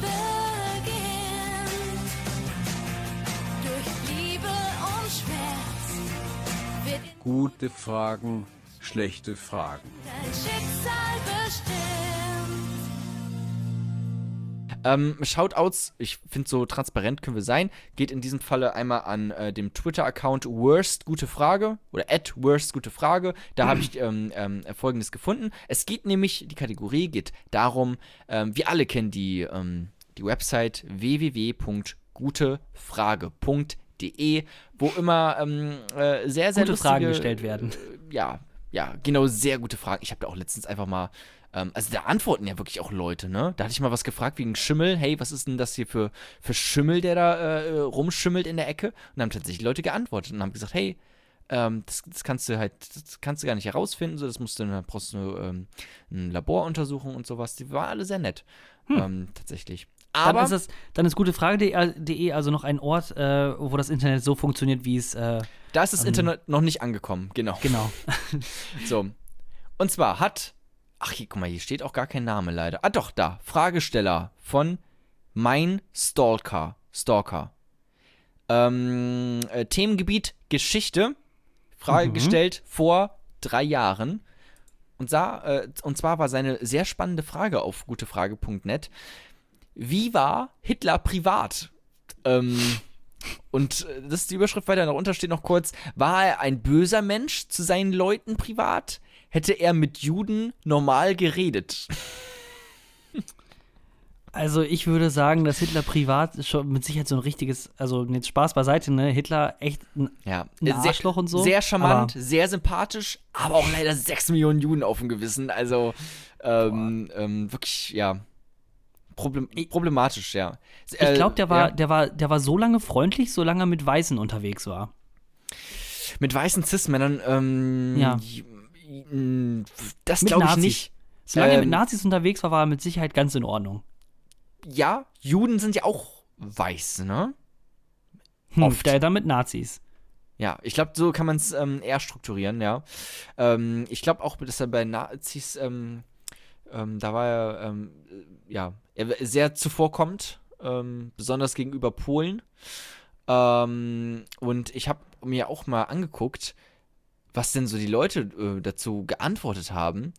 Speaker 8: beginnt. Durch Liebe und Schmerz wird
Speaker 5: Gute Fragen, schlechte Fragen.
Speaker 8: dein Schicksal bestimmt.
Speaker 2: Ähm, Shoutouts, ich finde, so transparent können wir sein. Geht in diesem Falle einmal an äh, dem Twitter-Account Worst Gute Frage oder at Worst Gute Frage. Da habe [CLEARS THROAT] ich ähm, ähm, folgendes gefunden. Es geht nämlich, die Kategorie geht darum, ähm, wir alle kennen die, ähm, die Website www.gutefrage.de, wo immer ähm, äh, sehr, sehr
Speaker 1: Gute
Speaker 2: lustige,
Speaker 1: Fragen gestellt werden.
Speaker 2: Äh, ja, ja, genau, sehr gute Fragen. Ich habe da auch letztens einfach mal ähm, also da antworten ja wirklich auch Leute, ne? Da hatte ich mal was gefragt wegen Schimmel. Hey, was ist denn das hier für, für Schimmel, der da äh, rumschimmelt in der Ecke? Und dann haben tatsächlich Leute geantwortet und haben gesagt, hey, ähm, das, das kannst du halt, das kannst du gar nicht herausfinden, so, das musst du, dann brauchst du ähm, eine Laboruntersuchung und sowas. Die waren alle sehr nett. Ähm, tatsächlich.
Speaker 1: Dann
Speaker 2: Aber
Speaker 1: ist, das, dann ist gutefrage.de also noch ein Ort, äh, wo das Internet so funktioniert, wie es, äh,
Speaker 2: da ist das Internet noch nicht angekommen, genau.
Speaker 1: genau. [LAUGHS]
Speaker 2: So. Und zwar hat. Ach, hier, guck mal, hier steht auch gar kein Name leider. Ah, doch, da. Fragesteller von Mein Stalker. Stalker. Ähm, äh, Themengebiet Geschichte. Frage
Speaker 1: Mhm.
Speaker 2: gestellt vor drei Jahren. Und, sah, äh, und zwar war seine sehr spannende Frage auf gutefrage.net. Wie war Hitler privat? Ähm, und äh, das ist die Überschrift weiter. Darunter steht noch kurz: War er ein böser Mensch zu seinen Leuten privat? Hätte er mit Juden normal geredet?
Speaker 1: Also ich würde sagen, dass Hitler privat schon mit Sicherheit so ein richtiges, also jetzt Spaß beiseite, ne? Hitler echt ein,
Speaker 2: Ja,
Speaker 1: ein
Speaker 2: sehr,
Speaker 1: Arschloch und so.
Speaker 2: Sehr charmant, sehr sympathisch, aber auch leider 6 Millionen Juden auf dem Gewissen. Also, ähm, ähm, wirklich, ja. Problem problematisch, ja.
Speaker 1: Ich glaube, der war,
Speaker 2: ja.
Speaker 1: der war, der war so lange freundlich, solange er mit Weißen unterwegs war.
Speaker 2: Mit weißen Cis-Männern, ähm.
Speaker 1: Ja.
Speaker 2: Das glaube ich nicht.
Speaker 1: Solange er mit
Speaker 2: Ähm,
Speaker 1: Nazis unterwegs war, war er mit Sicherheit ganz in Ordnung.
Speaker 2: Ja, Juden sind ja auch weiß, ne?
Speaker 1: Hm,
Speaker 2: oft.
Speaker 1: Der dann mit Nazis.
Speaker 2: Ja, ich glaube, so kann man es ähm, eher strukturieren, ja. Ähm, ich glaube auch, dass er bei Nazis, ähm, ähm, da war er, ähm, äh, ja, er war sehr zuvorkommt, ähm, besonders gegenüber Polen. Ähm, und ich habe mir auch mal angeguckt, was denn so die Leute äh, dazu geantwortet haben.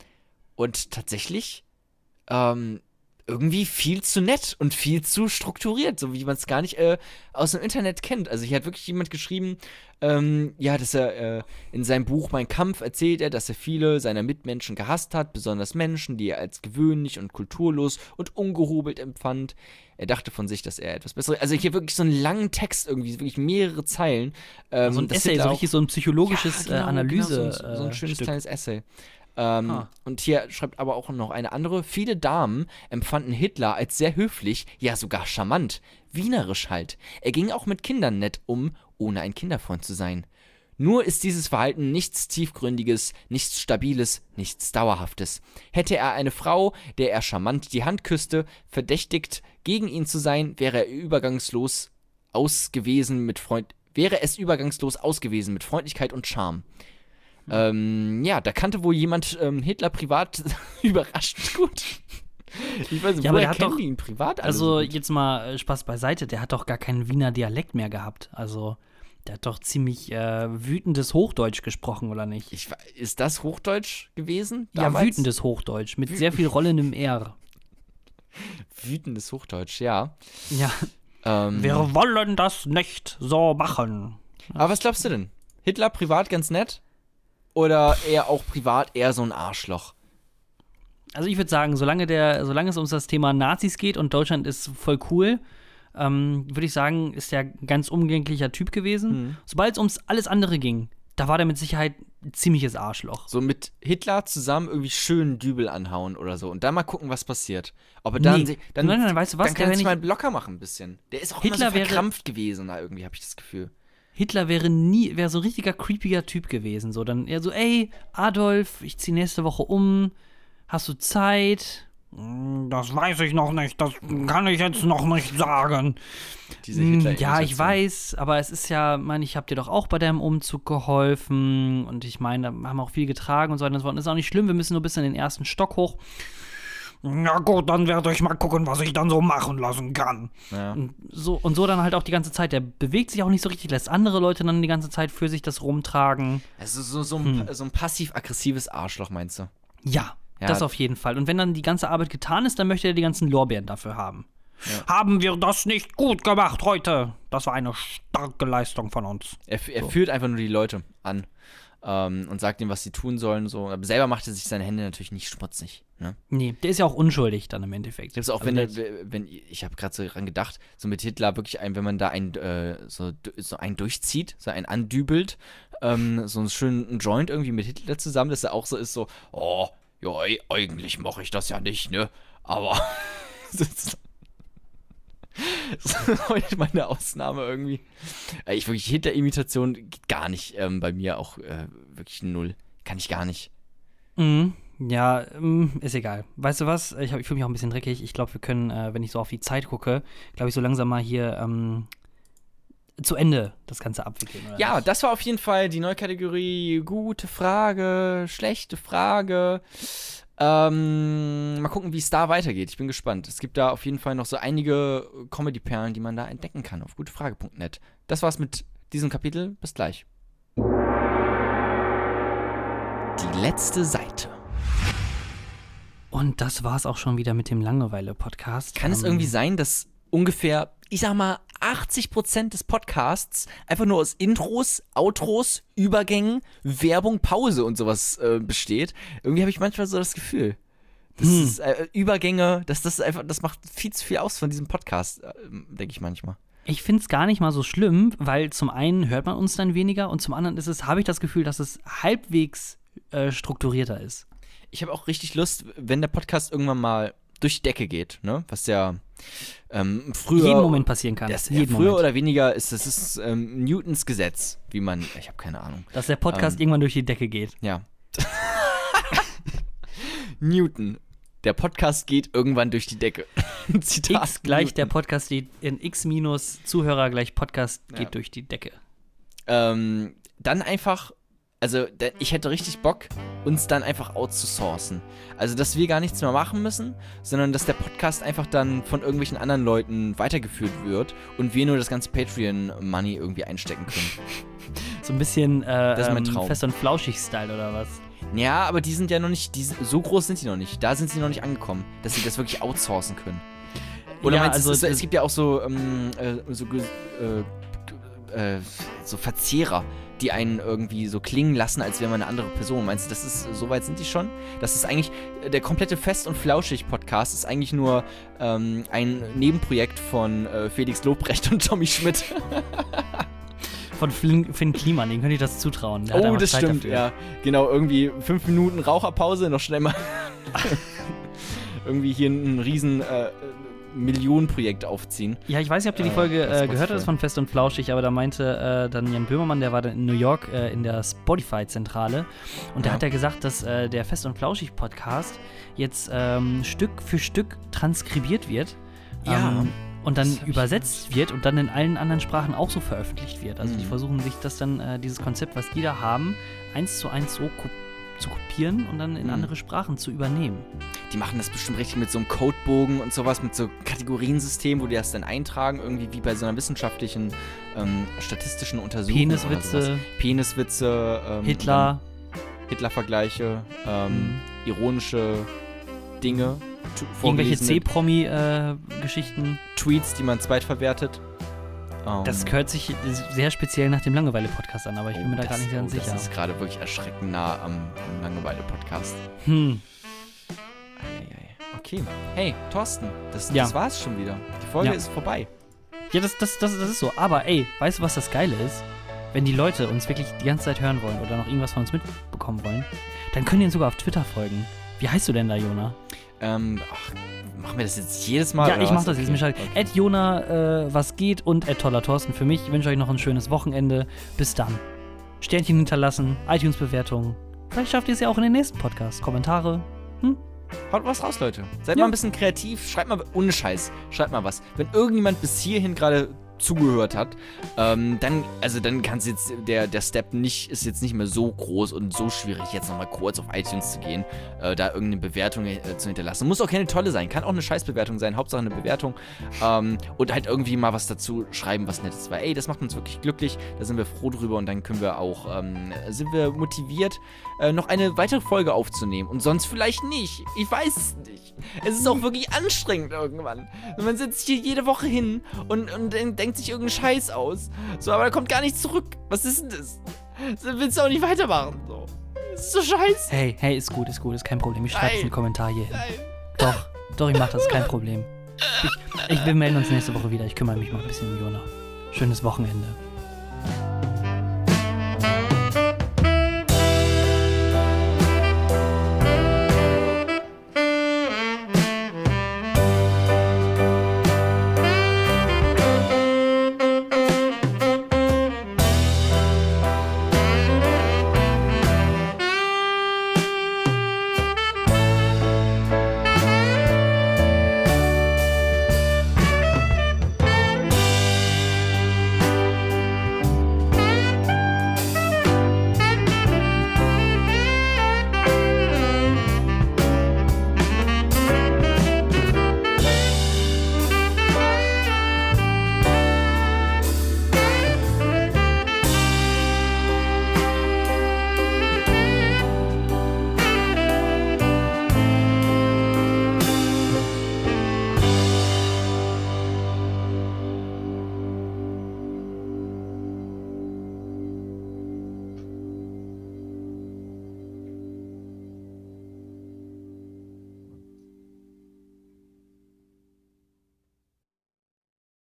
Speaker 2: Und tatsächlich, ähm, irgendwie viel zu nett und viel zu strukturiert, so wie man es gar nicht äh, aus dem Internet kennt. Also hier hat wirklich jemand geschrieben, ähm, ja, dass er äh, in seinem Buch Mein Kampf erzählt er, dass er viele seiner Mitmenschen gehasst hat, besonders Menschen, die er als gewöhnlich und kulturlos und ungehobelt empfand. Er dachte von sich, dass er etwas Besseres. Also hier wirklich so einen langen Text irgendwie, wirklich mehrere Zeilen. Ähm,
Speaker 1: so ein
Speaker 2: das
Speaker 1: Essay, so richtig so ein psychologisches
Speaker 2: ja, genau,
Speaker 1: äh, Analyse.
Speaker 2: Genau, so, ein, so ein
Speaker 1: äh,
Speaker 2: schönes
Speaker 1: Stück.
Speaker 2: kleines Essay. Ähm,
Speaker 1: Ah.
Speaker 2: Und hier schreibt aber auch noch eine andere. Viele Damen empfanden Hitler als sehr höflich, ja sogar charmant. Wienerisch halt. Er ging auch mit Kindern nett um, ohne ein Kinderfreund zu sein. Nur ist dieses Verhalten nichts Tiefgründiges, nichts Stabiles, nichts Dauerhaftes. Hätte er eine Frau, der er charmant die Hand küsste, verdächtigt, gegen ihn zu sein, wäre er übergangslos ausgewesen mit Freund, wäre es übergangslos ausgewesen mit Freundlichkeit und Charme. Ähm, ja, da kannte wohl jemand ähm, Hitler privat [LAUGHS] überraschend gut. Ich weiß nicht,
Speaker 1: Ja, aber der hat
Speaker 2: kennen
Speaker 1: doch-
Speaker 2: ihn privat
Speaker 1: Also
Speaker 2: so
Speaker 1: jetzt mal äh, Spaß beiseite, der hat doch gar keinen Wiener Dialekt mehr gehabt. Also der hat doch ziemlich äh, wütendes Hochdeutsch gesprochen, oder nicht?
Speaker 2: Ich, ist das Hochdeutsch gewesen?
Speaker 1: ja,
Speaker 2: damals?
Speaker 1: wütendes Hochdeutsch mit sehr viel rollendem R. [LAUGHS]
Speaker 2: Wütendes Hochdeutsch, ja.
Speaker 1: Ja.
Speaker 2: Ähm,
Speaker 1: Wir wollen das nicht so machen.
Speaker 2: aber was glaubst du denn? Hitler privat ganz nett? Oder eher auch privat eher so ein Arschloch?
Speaker 1: Also ich würde sagen, solange der, solange es um das Thema Nazis geht und Deutschland ist voll cool, ähm, würde ich sagen, ist der ein ganz umgänglicher Typ gewesen.
Speaker 2: Mhm.
Speaker 1: Sobald es ums alles andere ging, da war der mit Sicherheit ein ziemliches Arschloch.
Speaker 2: So mit Hitler zusammen irgendwie schön Dübel anhauen oder so und dann mal gucken, was passiert. Ob er dann,
Speaker 1: Nee.
Speaker 2: dann,
Speaker 1: Nein, nein, weißt du was,
Speaker 2: dann
Speaker 1: der
Speaker 2: kann er sich
Speaker 1: nicht-
Speaker 2: mal locker machen ein bisschen. Der ist auch
Speaker 1: Hitler
Speaker 2: immer so
Speaker 1: wäre-
Speaker 2: verkrampft gewesen, irgendwie habe ich das Gefühl.
Speaker 1: Hitler wäre nie, wäre so ein richtiger creepiger Typ gewesen. So, dann eher so, ey, Adolf, ich ziehe nächste Woche um. Hast du Zeit? "Hm, Das weiß ich noch nicht. Das kann ich jetzt noch nicht sagen.
Speaker 2: Diese
Speaker 1: Hm,
Speaker 2: hitler
Speaker 1: ja, ich weiß, aber es ist ja, meine ich habe dir doch auch bei deinem Umzug geholfen und ich meine, da haben auch viel getragen und so weiter und so fort. Das ist auch nicht schlimm, wir müssen nur bis in den ersten Stock hoch. Na gut, dann werde ich mal gucken, was ich dann so machen lassen kann.
Speaker 2: Ja.
Speaker 1: Und so, und so dann halt auch die ganze Zeit. Der bewegt sich auch nicht so richtig, lässt andere Leute dann die ganze Zeit für sich das rumtragen.
Speaker 2: Also so, so
Speaker 1: Hm.
Speaker 2: ein, so ein passiv-aggressives Arschloch, meinst du?
Speaker 1: Ja,
Speaker 2: Ja.
Speaker 1: das auf jeden Fall. Und wenn dann die ganze Arbeit getan ist, dann möchte er die ganzen Lorbeeren dafür haben. Haben wir das nicht gut gemacht heute? Das war eine starke Leistung von uns.
Speaker 2: Er, er führt einfach nur die Leute an ähm, und sagt ihnen, was sie tun sollen. So. Aber selber macht er sich seine Hände natürlich nicht schmutzig. Ne?
Speaker 1: Nee, der ist ja auch unschuldig dann im Endeffekt.
Speaker 2: Selbst auch
Speaker 1: Also
Speaker 2: wenn,
Speaker 1: der-
Speaker 2: er, wenn ich habe gerade so dran gedacht, so mit Hitler wirklich ein, wenn man da ein äh, so, so einen durchzieht, so einen andübelt, ähm, so einen schönen Joint irgendwie mit Hitler zusammen, dass er auch so ist, so, oh, ja, eigentlich mache ich das ja nicht, ne? Aber [LAUGHS] das ist [LAUGHS] heute meine Ausnahme irgendwie. Ich wirklich, Hitler-Imitation geht gar nicht ähm, bei mir auch äh, wirklich null. Kann ich gar nicht.
Speaker 1: Mhm. Ja, ähm, ist egal. Weißt du was? Ich, ich fühle mich auch ein bisschen dreckig. Ich glaube, wir können, äh, wenn ich so auf die Zeit gucke, glaube ich, so langsam mal hier ähm, zu Ende das Ganze abwickeln.
Speaker 2: Ja,
Speaker 1: nicht?
Speaker 2: das war auf jeden Fall die neue Kategorie. Gute Frage, schlechte Frage. Ähm, mal gucken, wie es da weitergeht. Ich bin gespannt. Es gibt da auf jeden Fall noch so einige Comedy-Perlen, die man da entdecken kann auf gutefrage.net. Das war's mit diesem Kapitel. Bis gleich. Die letzte Seite.
Speaker 1: Und das war's auch schon wieder mit dem Langeweile-Podcast.
Speaker 2: Kann es
Speaker 1: Ähm,
Speaker 2: irgendwie sein, dass ungefähr, ich sag mal, 80% des Podcasts einfach nur aus Intros, Outros, Übergängen, Werbung, Pause und sowas äh, besteht? Irgendwie habe ich manchmal so das Gefühl. Das
Speaker 1: Hm.
Speaker 2: ist äh, Übergänge, das, das einfach, das macht viel zu viel aus von diesem Podcast, äh, denke ich manchmal.
Speaker 1: Ich finde es gar nicht mal so schlimm, weil zum einen hört man uns dann weniger und zum anderen ist es, habe ich das Gefühl, dass es halbwegs äh, strukturierter ist.
Speaker 2: Ich habe auch richtig Lust, wenn der Podcast irgendwann mal durch die Decke geht, ne? Was ja ähm, früher.
Speaker 1: Jeden Moment passieren kann.
Speaker 2: Das, ja, früher
Speaker 1: Moment.
Speaker 2: oder weniger ist das ist ähm, Newtons Gesetz, wie man. Ich habe keine Ahnung.
Speaker 1: Dass der Podcast
Speaker 2: Ähm,
Speaker 1: irgendwann durch die Decke geht.
Speaker 2: Ja. [LAUGHS] Newton. Der Podcast geht irgendwann durch die Decke. [LAUGHS] Zitat
Speaker 1: X gleich der
Speaker 2: Newton.
Speaker 1: Podcast steht in X minus Zuhörer gleich Podcast geht
Speaker 2: Ja.
Speaker 1: durch die Decke.
Speaker 2: Ähm, dann einfach, also ich hätte richtig Bock, uns dann einfach outzusourcen. Also, dass wir gar nichts mehr machen müssen, sondern dass der Podcast einfach dann von irgendwelchen anderen Leuten weitergeführt wird und wir nur das ganze Patreon-Money irgendwie einstecken können.
Speaker 1: So ein bisschen äh,
Speaker 2: Das ist mein
Speaker 1: ähm,
Speaker 2: Traum.
Speaker 1: fest und flauschig Style oder was?
Speaker 2: Ja, aber die sind ja noch nicht, die, so groß sind sie noch nicht. Da sind sie noch nicht angekommen, dass sie das wirklich outsourcen können. Oder
Speaker 1: Ja,
Speaker 2: meinst du,
Speaker 1: also
Speaker 2: es, es gibt ja auch so, ähm, äh, so, äh, äh, so Verzehrer, die einen irgendwie so klingen lassen, als wäre man eine andere Person. Meinst du, das ist, so weit sind die schon? Das ist eigentlich, der komplette Fest- und Flauschig-Podcast ist eigentlich nur ähm, ein Nebenprojekt von äh, Felix Lobrecht [LAUGHS] und Tommy Schmidt. [LAUGHS]
Speaker 1: Von Flynn, Finn Kliman, den könnte ich das zutrauen. Der
Speaker 2: oh, das
Speaker 1: Zeit
Speaker 2: stimmt,
Speaker 1: dafür.
Speaker 2: ja. Genau, irgendwie fünf Minuten Raucherpause, noch schnell mal [LAUGHS] irgendwie hier ein riesen äh, Millionenprojekt aufziehen.
Speaker 1: Ja, ich weiß nicht, ob du die
Speaker 2: Äh,
Speaker 1: Folge äh, gehört hast von Fest und Flauschig, aber da meinte äh, dann Jan Böhmermann, der war dann in New York äh, in der Spotify-Zentrale und da
Speaker 2: Ja.
Speaker 1: hat er gesagt, dass äh, der Fest und Flauschig-Podcast jetzt ähm, Stück für Stück transkribiert wird.
Speaker 2: Ja.
Speaker 1: Ähm, und dann übersetzt wird und dann in allen anderen Sprachen auch so veröffentlicht wird. Also die
Speaker 2: Mhm.
Speaker 1: versuchen sich das dann, äh, dieses Konzept, was die da haben, eins zu eins so ko zu kopieren und dann in
Speaker 2: Mhm.
Speaker 1: andere Sprachen zu übernehmen.
Speaker 2: Die machen das bestimmt richtig mit so einem Codebogen und sowas, mit so Kategoriensystem, wo die das dann eintragen, irgendwie wie bei so einer wissenschaftlichen, ähm, statistischen Untersuchung.
Speaker 1: Peniswitze,
Speaker 2: Peniswitze, ähm,
Speaker 1: Hitler.
Speaker 2: Hitler-Vergleiche, ähm,
Speaker 1: Mhm.
Speaker 2: ironische Dinge,
Speaker 1: Irgendwelche C-Promi-Geschichten.
Speaker 2: Tweets, die man zweitverwertet. Ähm,
Speaker 1: Das hört sich sehr speziell nach dem Langeweile-Podcast an, aber ich bin mir da
Speaker 2: oh,
Speaker 1: gar nicht ganz
Speaker 2: oh,
Speaker 1: sicher.
Speaker 2: Das ist gerade wirklich erschreckend nah am, am Langeweile-Podcast.
Speaker 1: Hm.
Speaker 2: Eieiei. Okay. Hey, Thorsten, das,
Speaker 1: Ja.
Speaker 2: das war's schon wieder. Die Folge
Speaker 1: Ja.
Speaker 2: ist vorbei.
Speaker 1: Ja, das, das, das, das ist so. Aber ey, weißt du, was das Geile ist? Wenn die Leute uns wirklich die ganze Zeit hören wollen oder noch irgendwas von uns mitbekommen wollen, dann können die uns sogar auf Twitter folgen. Wie heißt du denn da, Jona?
Speaker 2: Ähm, ach, machen wir das jetzt jedes Mal?
Speaker 1: ja, ich mach
Speaker 2: was?
Speaker 1: das jetzt.
Speaker 2: Okay,
Speaker 1: Mir scheiße.
Speaker 2: okay.
Speaker 1: Ed Jona, äh, was geht und Ed Toller Thorsten für mich. Ich wünsche euch noch ein schönes Wochenende. Bis dann. Sternchen hinterlassen, iTunes-Bewertungen. Vielleicht schafft ihr es ja auch in den nächsten Podcast. Kommentare.
Speaker 2: Haut was raus, Leute. Seid
Speaker 1: Ja.
Speaker 2: mal ein bisschen kreativ. Schreibt mal, ohne Scheiß, schreibt mal was. Wenn irgendjemand bis hierhin gerade zugehört hat, ähm, dann, also dann kann es jetzt, der, der Step nicht, ist jetzt nicht mehr so groß und so schwierig, jetzt nochmal kurz auf iTunes zu gehen, äh, da irgendeine Bewertung äh, zu hinterlassen. Muss auch keine tolle sein, kann auch eine Scheißbewertung sein, Hauptsache eine Bewertung. Ähm, und halt irgendwie mal was dazu schreiben, was nettes war. Ey, das macht uns wirklich glücklich, da sind wir froh drüber und dann können wir auch, ähm, sind wir motiviert, äh, noch eine weitere Folge aufzunehmen. Und sonst vielleicht nicht. Ich weiß es nicht. Es ist auch wirklich anstrengend irgendwann. Man sitzt hier jede Woche hin und, und dann denkt sich irgendeinen Scheiß aus. So, aber da kommt gar nichts zurück. Was ist denn das? Willst du auch nicht weitermachen? So. Das ist so scheiße.
Speaker 1: Hey, hey, ist gut, ist gut, ist kein Problem. Ich schreibe einen Kommentar hier hin.
Speaker 2: Nein.
Speaker 1: Doch, doch, ich mach das, kein [LAUGHS] Problem. Ich, ich, wir melden uns nächste Woche wieder. Ich kümmere mich mal ein bisschen um Jona. Schönes Wochenende.